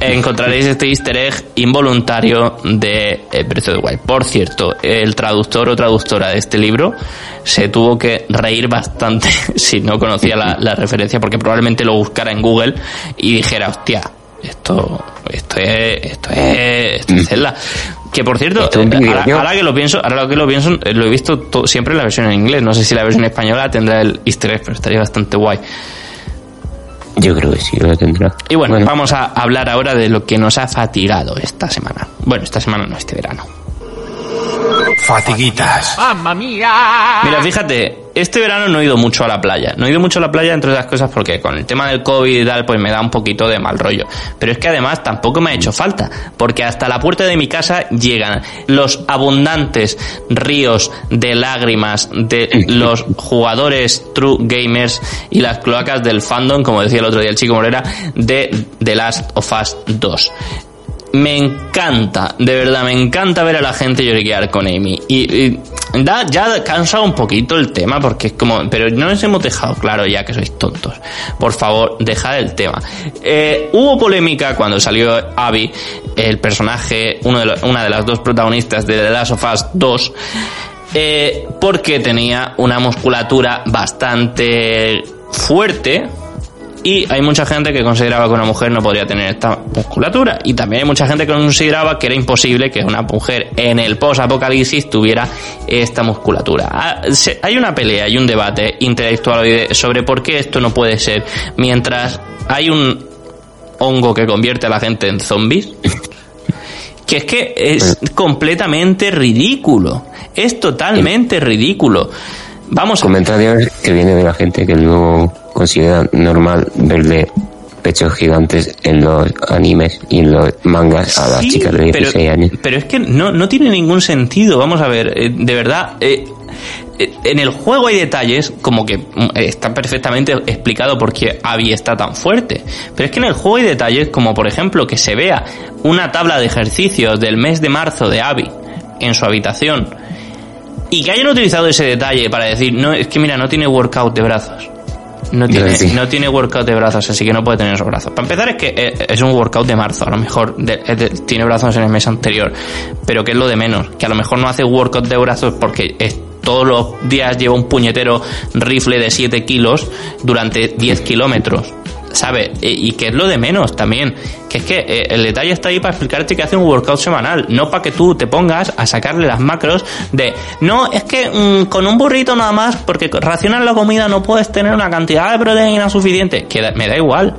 encontraréis este easter egg involuntario de Breath of the Wild. Por cierto, el traductor o traductora de este libro se tuvo que reír bastante si no conocía la, la referencia, porque probablemente lo buscara en Google y dijera, hostia, esto, esto es, esto es, esto es Zelda. Que por cierto, ahora, que lo pienso, ahora que lo pienso, eh, lo he visto to- siempre en la versión en inglés. No sé si la versión española tendrá el easter egg, pero estaría bastante guay. Yo creo que sí, lo tendrá. Y bueno, vamos a hablar ahora de lo que nos ha fatigado esta semana. Bueno, esta semana no, este verano. Fatiguitas. Mira, fíjate, este verano no he ido mucho a la playa. No he ido mucho a la playa, entre otras cosas, porque con el tema del COVID y tal, pues me da un poquito de mal rollo. Pero es que además tampoco me ha hecho falta, porque hasta la puerta de mi casa llegan los abundantes ríos de lágrimas de los jugadores true gamers y las cloacas del fandom, como decía el otro día el chico Morera, de The Last of Us 2. Me encanta, de verdad, me encanta ver a la gente lloriquear con Amy. Y, y da, ya cansa un poquito el tema, porque es como, pero no nos hemos dejado claro ya que sois tontos. Por favor, dejad el tema. Eh, hubo polémica cuando salió Abby, el personaje, una de las dos protagonistas de The Last of Us 2, eh, porque tenía una musculatura bastante fuerte, y hay mucha gente que consideraba que una mujer no podría tener esta musculatura. Y también hay mucha gente que consideraba que era imposible que una mujer en el post-apocalipsis tuviera esta musculatura. Ah, Hay una pelea y un debate intelectual sobre por qué esto no puede ser mientras hay un hongo que convierte a la gente en zombies. Que es que es completamente ridículo. Es totalmente ridículo. Vamos a Comentarios que viene de la gente que no considera normal verle pechos gigantes en los animes y en los mangas a las Sí, chicas de 16 pero, años. Pero es que no, no tiene ningún sentido. Vamos a ver, eh, de verdad. eh, eh, en el juego hay detalles como que mm, está perfectamente explicado por qué Abby está tan fuerte. Pero es que en el juego hay detalles como por ejemplo que se vea una tabla de ejercicios del mes de marzo de Abby en su habitación y que hayan utilizado ese detalle para decir, no, es que mira, no tiene workout de brazos. No tiene, Sí. no tiene workout de brazos, así que no puede tener esos brazos. Para empezar es que eh, es un workout de marzo, a lo mejor de- es de- tiene brazos en el mes anterior, pero que es lo de menos, que a lo mejor no hace workout de brazos porque es- todos los días lleva un puñetero rifle de 7 kilos durante 10 kilómetros. ¿Sabe? Y y que es lo de menos también. Que es que eh, el detalle está ahí para explicarte que hace un workout semanal, no para que tú te pongas a sacarle las macros de, no, es que mm, con un burrito nada más, porque racionas la comida no puedes tener una cantidad de proteína suficiente. Que me da igual,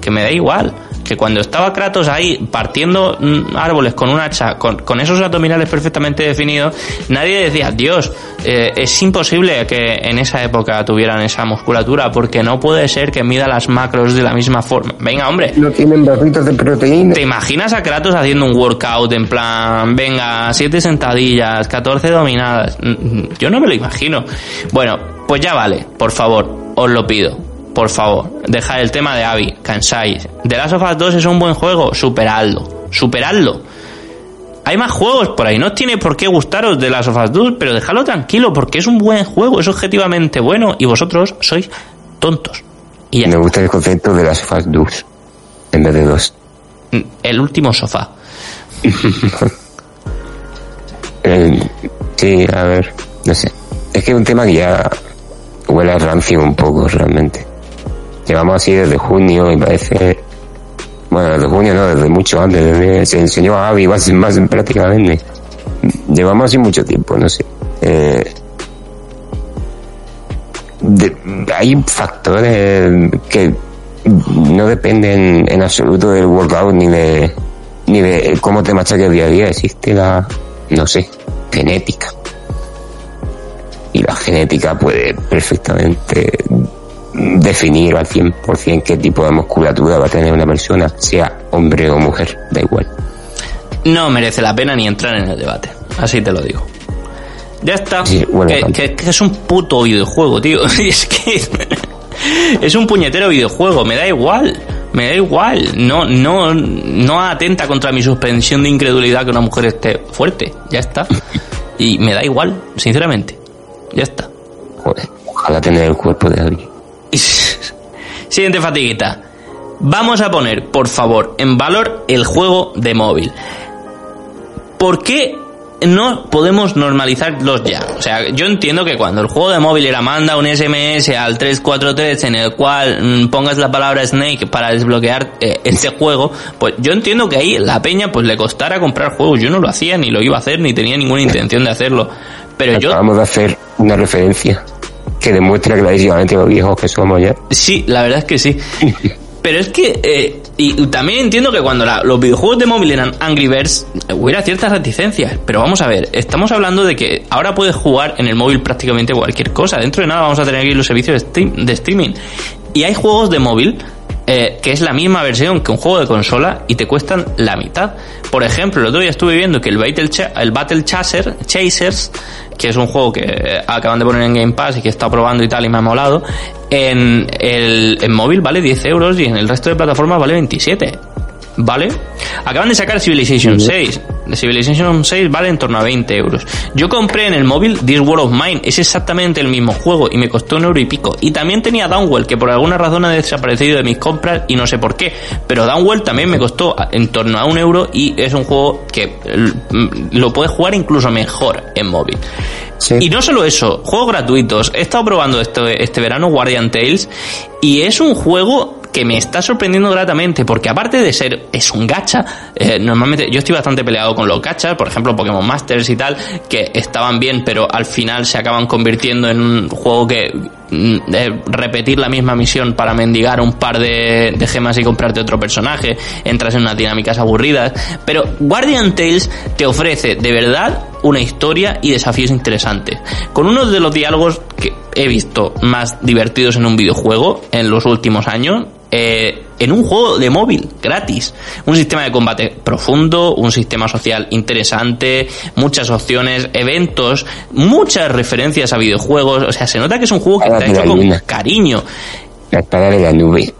que me da igual. Que cuando estaba Kratos ahí partiendo mm, árboles con un hacha, con, con esos abdominales perfectamente definidos, nadie decía, Dios, eh, es imposible que en esa época tuvieran esa musculatura, porque no puede ser que mida las macros de la misma forma. Venga, hombre, No tienen bracitos de proteína. ¿Te imaginas a Kratos haciendo un workout en plan, venga, siete sentadillas, 14 dominadas? Mm, mm, Yo no me lo imagino. Bueno, pues ya vale, por favor, os lo pido. Por favor, dejad el tema de Abby, cansáis. The Last of Us 2 es un buen juego, superadlo, superadlo. Hay más juegos por ahí, no tiene por qué gustaros The Last of Us 2, pero dejadlo tranquilo porque es un buen juego, es objetivamente bueno y vosotros sois tontos. Y ya Me gusta el concepto de las fast dos en vez de dos. el último sofá. Eh, sí, a ver, no sé. Es que es un tema que ya huele a rancio un poco realmente. Llevamos así desde junio y parece... Bueno, desde junio no, desde mucho antes. Desde, se enseñó a Abby más, más prácticamente. Llevamos así mucho tiempo, no sé. Eh, hay factores que no dependen en absoluto del workout ni de ni de cómo te machaques día a día existe la no sé genética y la genética puede perfectamente definir al 100% qué tipo de musculatura va a tener una persona sea hombre o mujer da igual no merece la pena ni entrar en el debate. Así te lo digo. Ya está. Sí, bueno, que, tanto. que- que es un puto videojuego, tío. Y es que es un puñetero videojuego. Me da igual. Me da igual. No, no, no atenta contra mi suspensión de incredulidad que una mujer esté fuerte. Ya está. Y me da igual, sinceramente. Ya está. Joder, ojalá tener el cuerpo de alguien Siguiente fatiguita. Vamos a poner, por favor, en valor el juego de móvil. ¿Por qué no podemos normalizarlos ya? O sea, yo entiendo que cuando el juego de móvil era manda un SMS al 343 en el cual mm, pongas la palabra Snake para desbloquear eh, este juego, pues yo entiendo que ahí la peña pues le costara comprar juegos. Yo no lo hacía, ni lo iba a hacer, ni tenía ninguna intención de hacerlo. Pero yo acabamos de hacer una referencia que demuestra clarísimamente lo viejos que somos ya Sí, la verdad es que sí. Pero es que, eh, y también entiendo que cuando los videojuegos de móvil eran Angry Birds, hubiera ciertas reticencias. Pero vamos a ver, estamos hablando de que ahora puedes jugar en el móvil prácticamente cualquier cosa. Dentro de nada vamos a tener aquí los servicios de streaming. Y hay juegos de móvil eh, que es la misma versión que un juego de consola y te cuestan la mitad. Por ejemplo, el otro día estuve viendo que el Battle, el Battle Chaser, Chasers, que es un juego que eh, acaban de poner en Game Pass y que he estado probando y tal y me ha molado, en el en móvil vale 10 euros y en el resto de plataformas vale 27. ¿Vale? Acaban de sacar Civilization 6. De Civilization 6 vale en torno a 20 euros. Yo compré en el móvil This World of Mine, es exactamente el mismo juego y me costó un euro y pico. Y también tenía Downwell, que por alguna razón ha desaparecido de mis compras y no sé por qué. Pero Downwell también me costó en torno a un euro y es un juego que lo puedes jugar incluso mejor en móvil. Y no solo eso, juegos gratuitos. He estado probando este, este verano Guardian Tales y es un juego que me está sorprendiendo gratamente, porque aparte de ser, es un gacha, eh, normalmente yo estoy bastante peleado con los gachas, por ejemplo Pokémon Masters y tal, que estaban bien, pero al final se acaban convirtiendo en un juego que mm, repetir la misma misión para mendigar un par de, de, gemas y comprarte otro personaje, entras en unas dinámicas aburridas, pero Guardian Tales te ofrece de verdad una historia y desafíos interesantes, con uno de los diálogos que he visto más divertidos en un videojuego en los últimos años, eh, en un juego de móvil gratis. Un sistema de combate profundo, un sistema social interesante, muchas opciones, eventos, muchas referencias a videojuegos. O sea, se nota que es un juego que está hecho con cariño. La espada de la nube.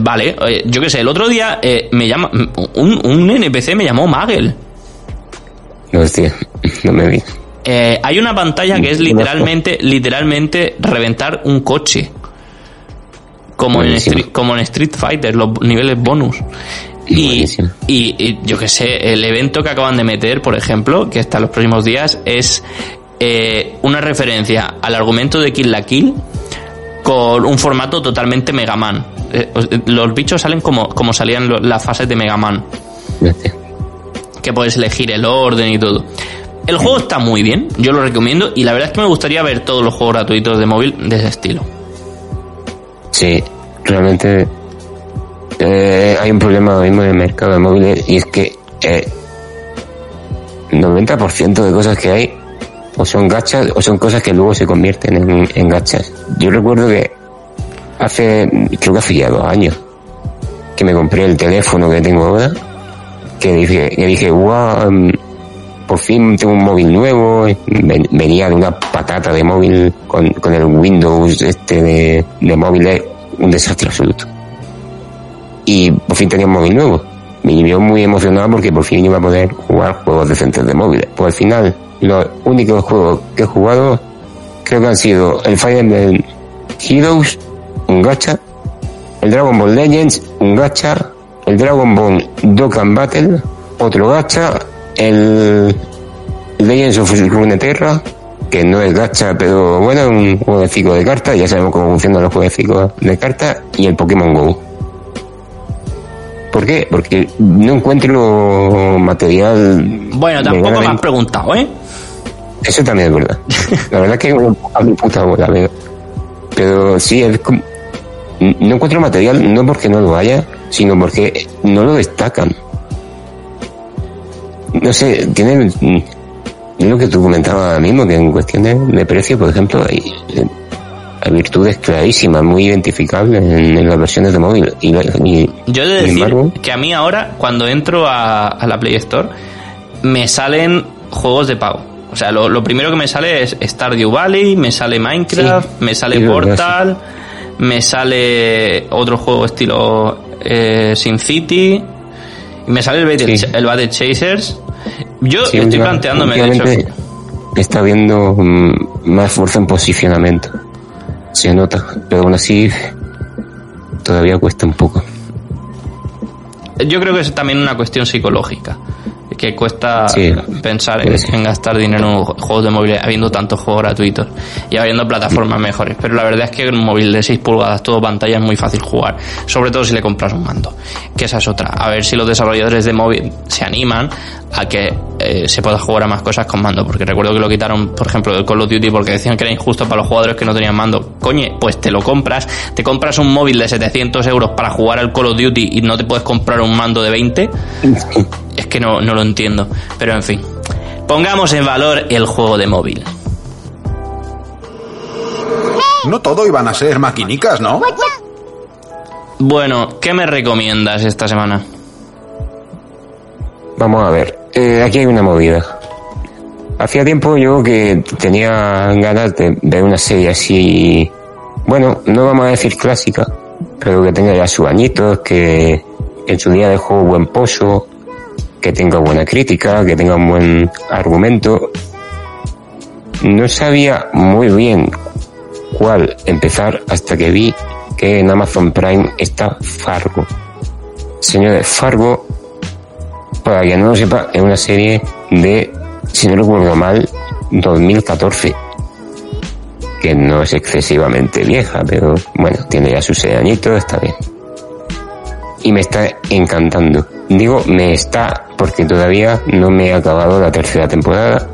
Vale, eh, yo qué sé, el otro día eh, me llama un, un, NPC me llamó Magel. No, hostia, no me vi. hay una pantalla que es literalmente, literalmente reventar un coche como en, Street, como en Street Fighter, los niveles bonus. Y, y, yo que sé, el evento que acaban de meter, por ejemplo, que está en los próximos días, es eh, una referencia al argumento de Kill la Kill con un formato totalmente Mega Man. Eh, los bichos salen como, como salían las fases de Mega Man. Que puedes elegir el orden y todo. El juego está muy bien, yo lo recomiendo y la verdad es que me gustaría ver todos los juegos gratuitos de móvil de ese estilo. Sí, realmente eh, hay un problema ahora mismo en el mercado de móviles y es que eh, 90% de cosas que hay o son gachas o son cosas que luego se convierten en, en gachas. Yo recuerdo que hace, creo que hace ya dos años, que me compré el teléfono que tengo ahora, que dije, que dije, wow, mm, por fin tengo un móvil nuevo, venía de una patata de móvil con, con el Windows este de, de móviles un desastre absoluto. Y por fin tenía un móvil nuevo. Me vio muy emocionado porque por fin iba a poder jugar juegos decentes de móviles. Pues al final, los únicos juegos que he jugado creo que han sido el Fire Emblem Heroes, un gacha, el Dragon Ball Legends, un gacha, el Dragon Ball Dokkan Battle, otro gacha, el Legends of Runeterra, que no es gacha, pero bueno, un juego de cartas, ya sabemos cómo funcionan los juegos de cartas, y el Pokémon Go. ¿Por qué? Porque no encuentro material. Bueno, tampoco me has preguntado, ¿eh? Eso también es verdad. La verdad es que a mi puta bola, pero sí, es como, no encuentro material no porque no lo haya, sino porque no lo destacan. No sé, tienen lo que tú comentabas ahora mismo, que en cuestiones de precio, por ejemplo, hay, hay virtudes clarísimas, muy identificables en, las versiones de móvil. Y, Yo he de decir que a mí ahora, cuando entro a, la Play Store, me salen juegos de pago. O sea, lo, primero que me sale es Stardew Valley, me sale Minecraft, me sale Portal, me sale otro juego estilo eh, Sin City, y me sale el Battle, Chasers. Yo estoy planteándome, de hecho. Está viendo mm, más fuerza en posicionamiento. Se nota, pero aún así todavía cuesta un poco. Yo creo que es también una cuestión psicológica que cuesta pensar en, gastar dinero en juegos de móvil habiendo tantos juegos gratuitos y habiendo plataformas mejores. Pero la verdad es que en un móvil de 6 pulgadas, todo pantalla, es muy fácil jugar. Sobre todo si le compras un mando. Que esa es otra. A ver si los desarrolladores de móvil se animan a que eh, se pueda jugar a más cosas con mando. Porque recuerdo que lo quitaron, por ejemplo, del Call of Duty porque decían que era injusto para los jugadores que no tenían mando. Coñe, pues te lo compras, te compras un móvil de 700 euros para jugar al Call of Duty y no te puedes comprar un mando de 20. es que no, no lo entiendo. Pero en fin, pongamos en valor el juego de móvil. No todo iban a ser maquinicas, ¿no? Bueno, ¿qué me recomiendas esta semana? Vamos a ver, eh, aquí hay una movida. Hacía tiempo yo que tenía ganas de ver una serie así, bueno, no vamos a decir clásica, pero que tenga ya sus añitos, que en su día dejó buen pozo, que tenga buena crítica, que tenga un buen argumento. No sabía muy bien cuál empezar hasta que vi que en Amazon Prime está Fargo. Señores, Fargo, para quien no lo sepa, es una serie de, si no recuerdo mal, 2014 que no es excesivamente vieja, pero bueno, tiene ya sus añitos, está bien. Y me está encantando. Digo, me está, porque todavía no me he acabado la tercera temporada,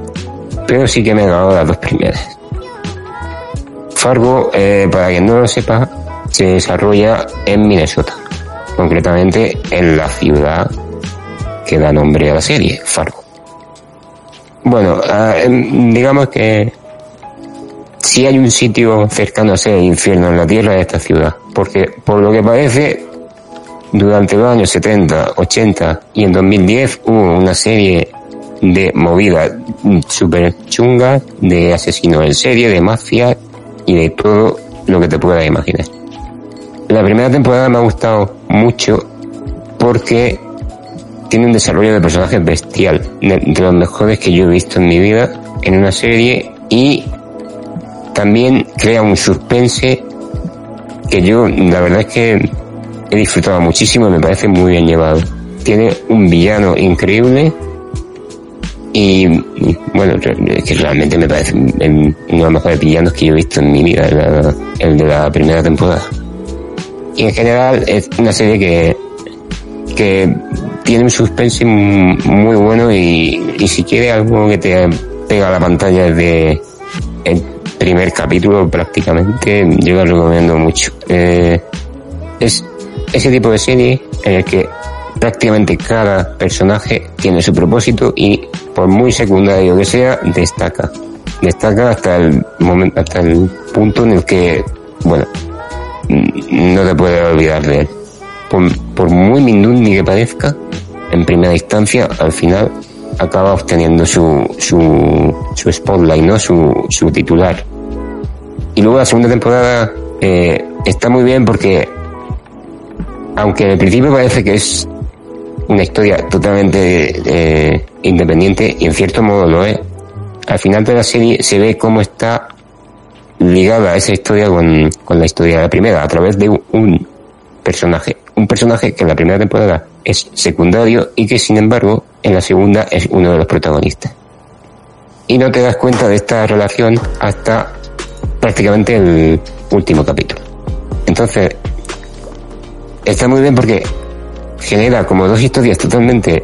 pero sí que me he acabado las dos primeras. Fargo, eh, para quien no lo sepa, se desarrolla en Minnesota, concretamente en la ciudad que da nombre a la serie, Fargo. Bueno, em, digamos que si hay un sitio cercano a ser infierno en la tierra de esta ciudad, porque por lo que parece, durante los años 70, 80 y en 2010 hubo una serie de movidas súper chungas, de asesinos en serie, de mafia y de todo lo que te puedas imaginar. La primera temporada me ha gustado mucho porque tiene un desarrollo de personajes bestial, de los mejores que yo he visto en mi vida en una serie y también crea un suspense que yo la verdad es que he disfrutado muchísimo y me parece muy bien llevado. Tiene un villano increíble y, bueno, que realmente me parece uno de los mejores villanos que yo he visto en mi vida, el, de la primera temporada. Y en general es una serie que, que tiene un suspense muy bueno y, y si quiere algo que te pega a la pantalla de primer capítulo prácticamente, yo lo recomiendo mucho. Eh, es ese tipo de serie en el que prácticamente cada personaje tiene su propósito y por muy secundario que sea, destaca. Destaca hasta el momento, hasta el punto en el que, bueno, no te puedes olvidar de él. Por, muy mindundi que parezca, en primera instancia, al final acaba obteniendo su, su, su spotlight, ¿no? Su, su titular. Y luego la segunda temporada eh, está muy bien porque, aunque al principio parece que es una historia totalmente eh, independiente, y en cierto modo lo es, al final de la serie se ve cómo está ligada esa historia con, con la historia de la primera, a través de un personaje. Un personaje que en la primera temporada es secundario y que sin embargo en la segunda es uno de los protagonistas. Y no te das cuenta de esta relación hasta prácticamente el último capítulo. Entonces, está muy bien porque genera como dos historias totalmente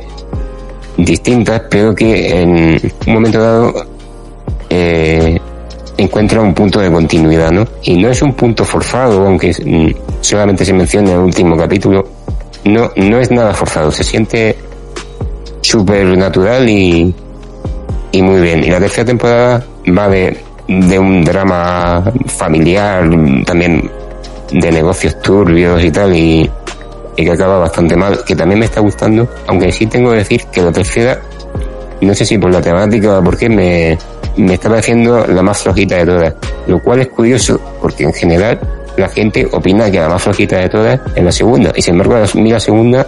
distintas, pero que en un momento dado eh, encuentra un punto de continuidad, ¿no? Y no es un punto forzado, aunque solamente se menciona en el último capítulo, no, no es nada forzado, se siente súper natural y, y muy bien. Y la tercera temporada va de, de un drama familiar, también de negocios turbios y tal, y, que acaba bastante mal, que también me está gustando, aunque sí tengo que decir que la tercera, no sé si por la temática o porque me, me está pareciendo la más flojita de todas, lo cual es curioso, porque en general la gente opina que la más flojita de todas es la segunda, y sin embargo a mí la segunda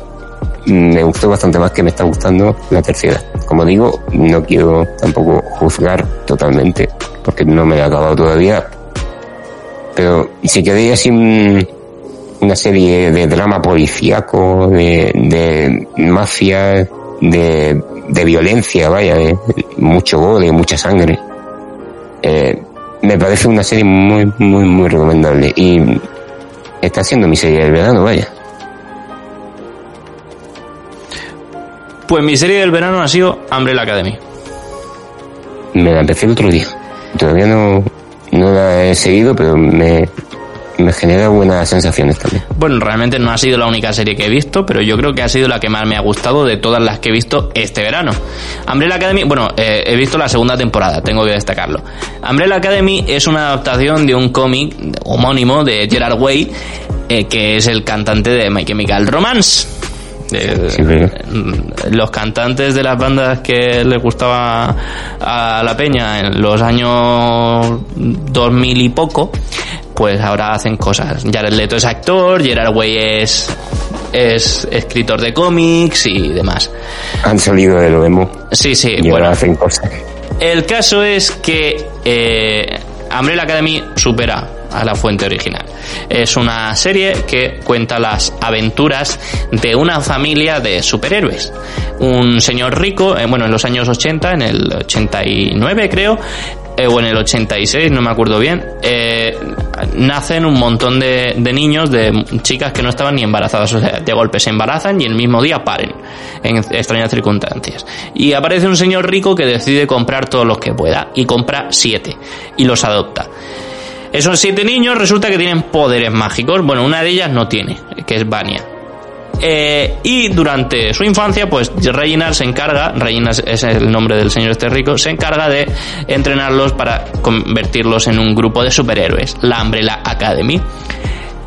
me gustó bastante más que me está gustando la tercera. Como digo, no quiero tampoco juzgar totalmente, porque no me he acabado todavía, pero si queréis así una serie de drama policíaco, de, de mafia, de, de violencia, vaya, de mucho gore, mucha sangre. Eh, me parece una serie muy, muy, muy recomendable. Y está siendo mi serie del verano, vaya. Pues mi serie del verano ha sido Umbrella Academy. Me la empecé el otro día. Todavía no, no la he seguido, pero me, me genera buenas sensaciones también. Bueno, realmente no ha sido la única serie que he visto, pero yo creo que ha sido la que más me ha gustado de todas las que he visto este verano. Umbrella Academy, bueno, eh, he visto la segunda temporada, tengo que destacarlo. Umbrella Academy es una adaptación de un cómic homónimo de Gerard Way, eh, que es el cantante de My Chemical Romance. Eh, Sí, pero- los cantantes de las bandas que les gustaba a la peña en los años 2000 y poco, pues ahora hacen cosas. Jared Leto es actor, Gerard Way es es escritor de cómics y demás. Han salido de lo demo. Sí, sí, Y bueno. ahora hacen cosas. El caso es que eh, Umbrella Academy supera a la fuente original. Es una serie que cuenta las aventuras de una familia de superhéroes. Un señor rico, eh, bueno, en los años 80, en el 89 creo, eh, o en el 86, no me acuerdo bien, eh, nacen un montón de, de niños, de chicas que no estaban ni embarazadas, o sea, de golpe se embarazan y el mismo día paren, en extrañas circunstancias. Y aparece un señor rico que decide comprar todos los que pueda, y compra siete, y los adopta. Esos siete niños resulta que tienen poderes mágicos, bueno, una de ellas no tiene, que es Vania. Eh, y durante su infancia, pues Reginald se encarga, Reginald es el nombre del señor este rico, se encarga de entrenarlos para convertirlos en un grupo de superhéroes, la Umbrella Academy.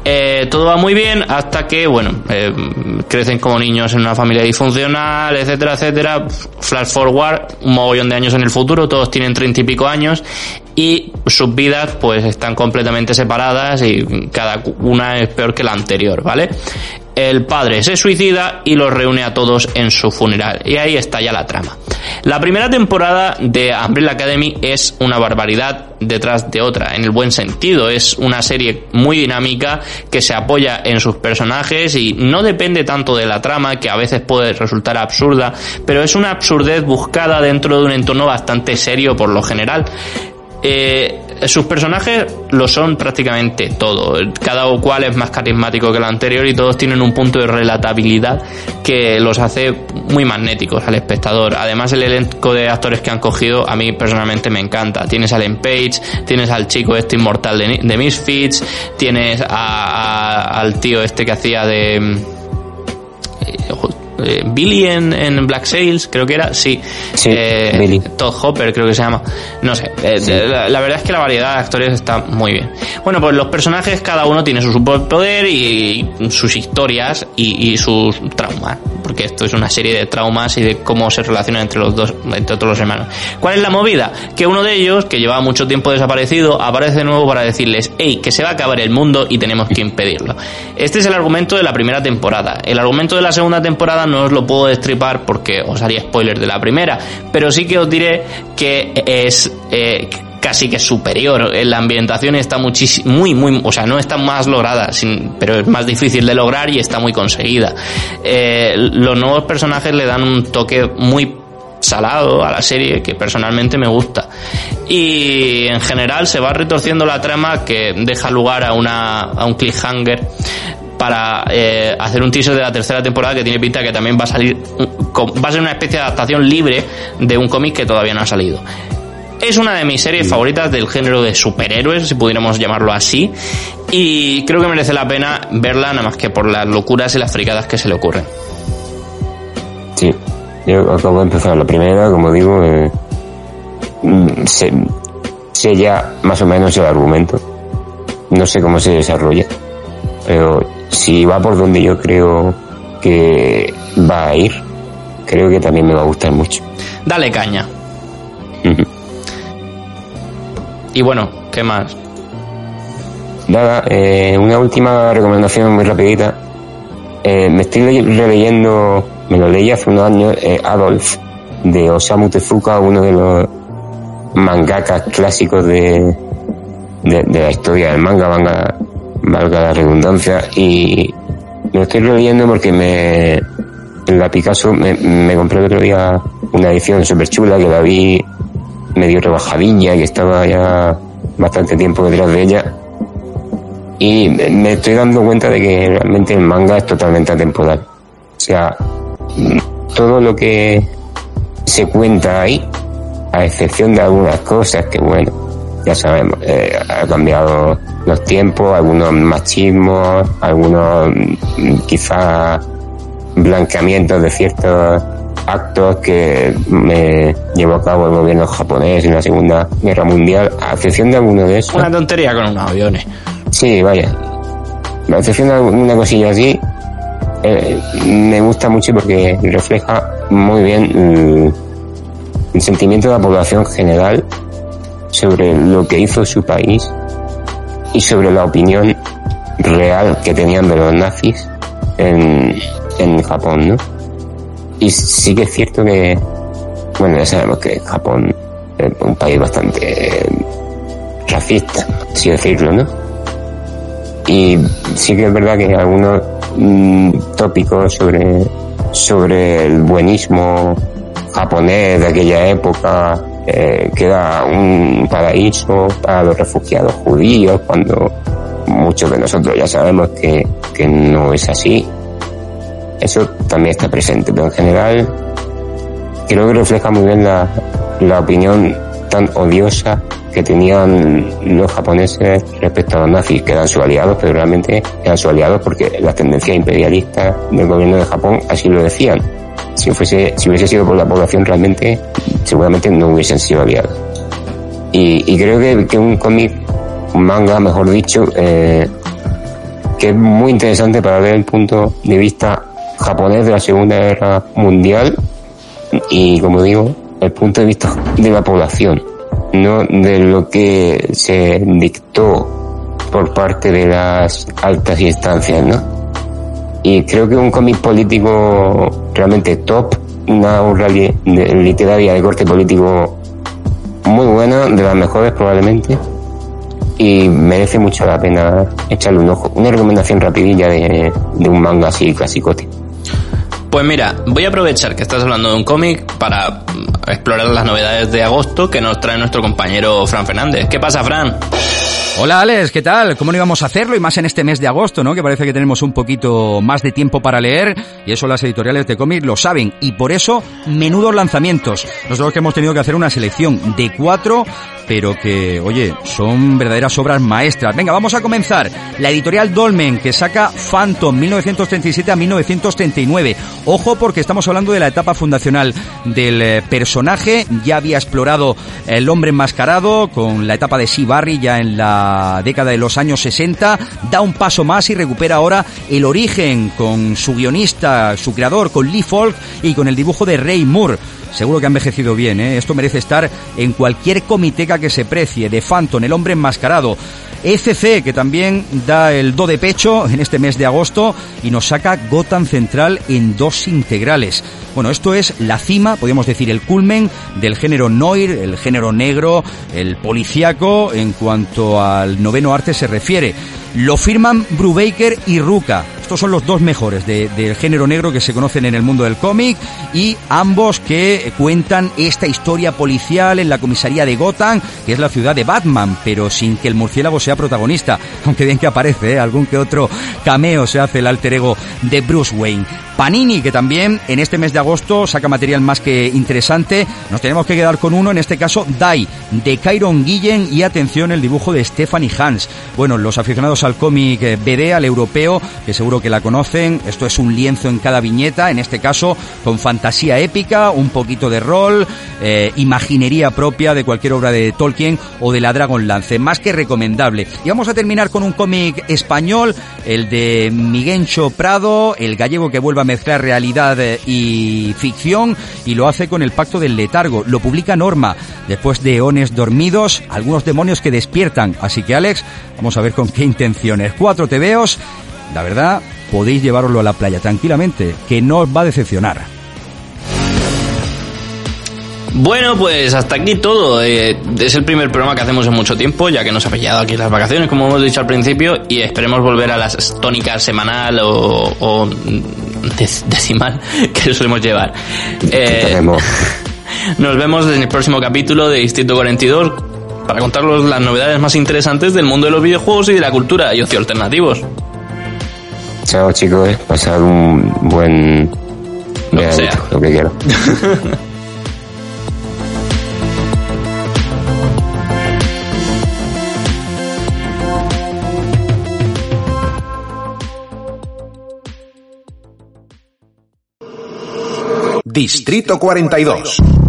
Eh, todo va muy bien hasta que, bueno, eh, crecen como niños en una familia disfuncional, etcétera, etcétera. Flash forward, un mogollón de años en el futuro, todos tienen treinta y pico años y sus vidas pues están completamente separadas y cada una es peor que la anterior, ¿vale? El padre se suicida y los reúne a todos en su funeral. Y ahí está ya la trama. La primera temporada de Umbrella Academy es una barbaridad detrás de otra, en el buen sentido. Es una serie muy dinámica que se apoya en sus personajes y no depende tanto de la trama, que a veces puede resultar absurda, pero es una absurdez buscada dentro de un entorno bastante serio por lo general. Eh, sus personajes lo son prácticamente todo. Cada cual es más carismático que el anterior y todos tienen un punto de relatabilidad que los hace muy magnéticos al espectador. Además, el elenco de actores que han cogido a mí personalmente me encanta. Tienes a Ellen Page, tienes al chico este inmortal de, de Misfits, tienes a- al tío este que hacía de... eh, Billy en, en Black Sails, creo que era, sí. Sí, Eh, Billy. Todd Hopper, creo que se llama. No sé. eh, la, la verdad es que la variedad de actores está muy bien. Bueno, pues los personajes, cada uno tiene su superpoder y sus historias y, y sus traumas. Porque esto es una serie de traumas y de cómo se relacionan entre los dos, entre todos los hermanos. ¿Cuál es la movida? Que uno de ellos, que llevaba mucho tiempo desaparecido, aparece de nuevo para decirles, hey, que se va a acabar el mundo y tenemos que impedirlo. Este es el argumento de la primera temporada. El argumento de la segunda temporada no os lo puedo destripar porque os haría spoiler de la primera, pero sí que os diré que es eh, casi que superior. La ambientación está muy, muy, o sea, no está más lograda, sin- pero es más difícil de lograr y está muy conseguida. Eh, los nuevos personajes le dan un toque muy salado a la serie que personalmente me gusta y en general se va retorciendo la trama que deja lugar a una a un cliffhanger para eh, hacer un teaser de la tercera temporada que tiene pinta que también va a salir va a ser una especie de adaptación libre de un cómic que todavía no ha salido es una de mis series favoritas del género de superhéroes, si pudiéramos llamarlo así, y creo que merece la pena verla nada más que por las locuras y las fricadas que se le ocurren. Sí, yo acabo de empezar la primera, como digo, eh, mm, sé, sé ya más o menos el argumento. No sé cómo se desarrolla, pero si va por donde yo creo que va a ir, creo que también me va a gustar mucho. Dale caña. Y bueno, ¿qué más? Nada, eh, una última recomendación muy rapidita. Eh, me estoy le- releyendo, me lo leí hace unos años, eh, Adolf, de Osamu Tezuka, uno de los mangakas clásicos de, de, de la historia del manga, manga, valga la redundancia, y lo estoy releyendo porque me, en la Picasso me, compré otro día una edición súper chula que la vi medio rebajadilla, que estaba ya bastante tiempo detrás de ella, y me- estoy dando cuenta de que realmente el manga es totalmente atemporal. O sea, todo lo que se cuenta ahí, a excepción de algunas cosas que, bueno, ya sabemos, eh, ha cambiado los tiempos, algunos machismos, algunos mm, quizá blanqueamientos de ciertos actos que me llevó a cabo el gobierno japonés en la Segunda Guerra Mundial, a excepción de alguno de esos. Una tontería con unos aviones. Sí, vaya. La excepción de una cosilla así, eh, me gusta mucho porque refleja muy bien el, el sentimiento de la población general sobre lo que hizo su país y sobre la opinión real que tenían de los nazis en, en Japón, ¿no? Y sí que es cierto que, bueno, ya sabemos que Japón es un país bastante racista, así decirlo, ¿no? Y sí que es verdad que algunos mm, tópicos sobre, sobre el buenismo japonés de aquella época, eh, que un paraíso para los refugiados judíos, cuando muchos de nosotros ya sabemos que, que no es así. Eso también está presente, pero en general creo que refleja muy bien la, la opinión tan odiosa que tenían los japoneses respecto a los nazis, que eran sus aliados, pero realmente eran sus aliados porque las tendencias imperialistas del gobierno de Japón así lo decían. Si, fuese, si hubiese sido por la población realmente, seguramente no hubiesen sido aliados. Y, creo que, que un cómic, un manga, mejor dicho, eh, que es muy interesante para ver el punto de vista japonés de la Segunda Guerra Mundial y, como digo, el punto de vista de la población, no de lo que se dictó por parte de las altas instancias, ¿no? Y creo que un cómic político realmente top, una obra literaria de corte político muy buena, de las mejores probablemente, y merece mucho la pena echarle un ojo. Una recomendación rapidilla de, de un manga así clasicote. Pues mira, voy a aprovechar que estás hablando de un cómic para mm, explorar las novedades de agosto que nos trae nuestro compañero Fran Fernández. ¿Qué pasa, Fran? Hola Alex, ¿qué tal? ¿Cómo no íbamos a hacerlo? Y más en este mes de agosto, ¿no? Que parece que tenemos un poquito más de tiempo para leer y eso las editoriales de cómic lo saben y por eso menudos lanzamientos. Nosotros que hemos tenido que hacer una selección de cuatro, pero que, oye, son verdaderas obras maestras. Venga, vamos a comenzar. La editorial Dolmen que saca Phantom 1937 a 1939. Ojo porque estamos hablando de la etapa fundacional del eh, personaje. Ya había explorado el hombre enmascarado con la etapa de Sea Barry ya en la década de los años 60. Da un paso más y recupera ahora el origen con su guionista, su creador, con Lee Falk y con el dibujo de Ray Moore. Seguro que ha envejecido bien, ¿eh? Esto merece estar en cualquier comiteca que se precie. De Phantom, el hombre enmascarado. ECC, que también da el do de pecho en este mes de agosto y nos saca Gotham Central en dos integrales. Bueno, esto es la cima, podríamos decir el culmen del género noir, el género negro, el policíaco en cuanto al noveno arte se refiere. Lo firman Brubaker y Ruka. Estos son los dos mejores de- del género negro que se conocen en el mundo del cómic y ambos que cuentan esta historia policial en la comisaría de Gotham, que es la ciudad de Batman, pero sin que el murciélago sea protagonista, aunque bien que aparece, ¿eh? algún que otro cameo se hace el alter ego de Bruce Wayne. Panini, que también en este mes de agosto saca material más que interesante. Nos tenemos que quedar con uno, en este caso Die, de Kyron Guillen y atención el dibujo de Stephanie Hans. Bueno, los aficionados al cómic eh, BD, al europeo, que seguro que la conocen, esto es un lienzo en cada viñeta, en este caso con fantasía épica, un poquito de rol, eh, imaginería propia de cualquier obra de Tolkien o de la Dragonlance, más que recomendable. Y vamos a terminar con un cómic español, el de Miguencho Prado, el gallego que vuelve a mezclar realidad eh, y ficción y lo hace con el Pacto del Letargo. Lo publica Norma, después de Eones dormidos, algunos demonios que despiertan. Así que Alex, vamos a ver con qué intenciones. Cuatro tebeos, la verdad, podéis llevaroslo a la playa tranquilamente, que no os va a decepcionar. Bueno, pues hasta aquí todo. Eh, es el primer programa que hacemos en mucho tiempo, ya que nos ha pillado aquí las vacaciones, como hemos dicho al principio, y esperemos volver a las tónicas semanal o, o dec- decimal que solemos llevar. Eh, nos vemos en el próximo capítulo de Distrito 42 para contaros las novedades más interesantes del mundo de los videojuegos y de la cultura y ocio alternativos. Chao chicos, pasad un buen Lo que sea. lo que quiero. Distrito 42.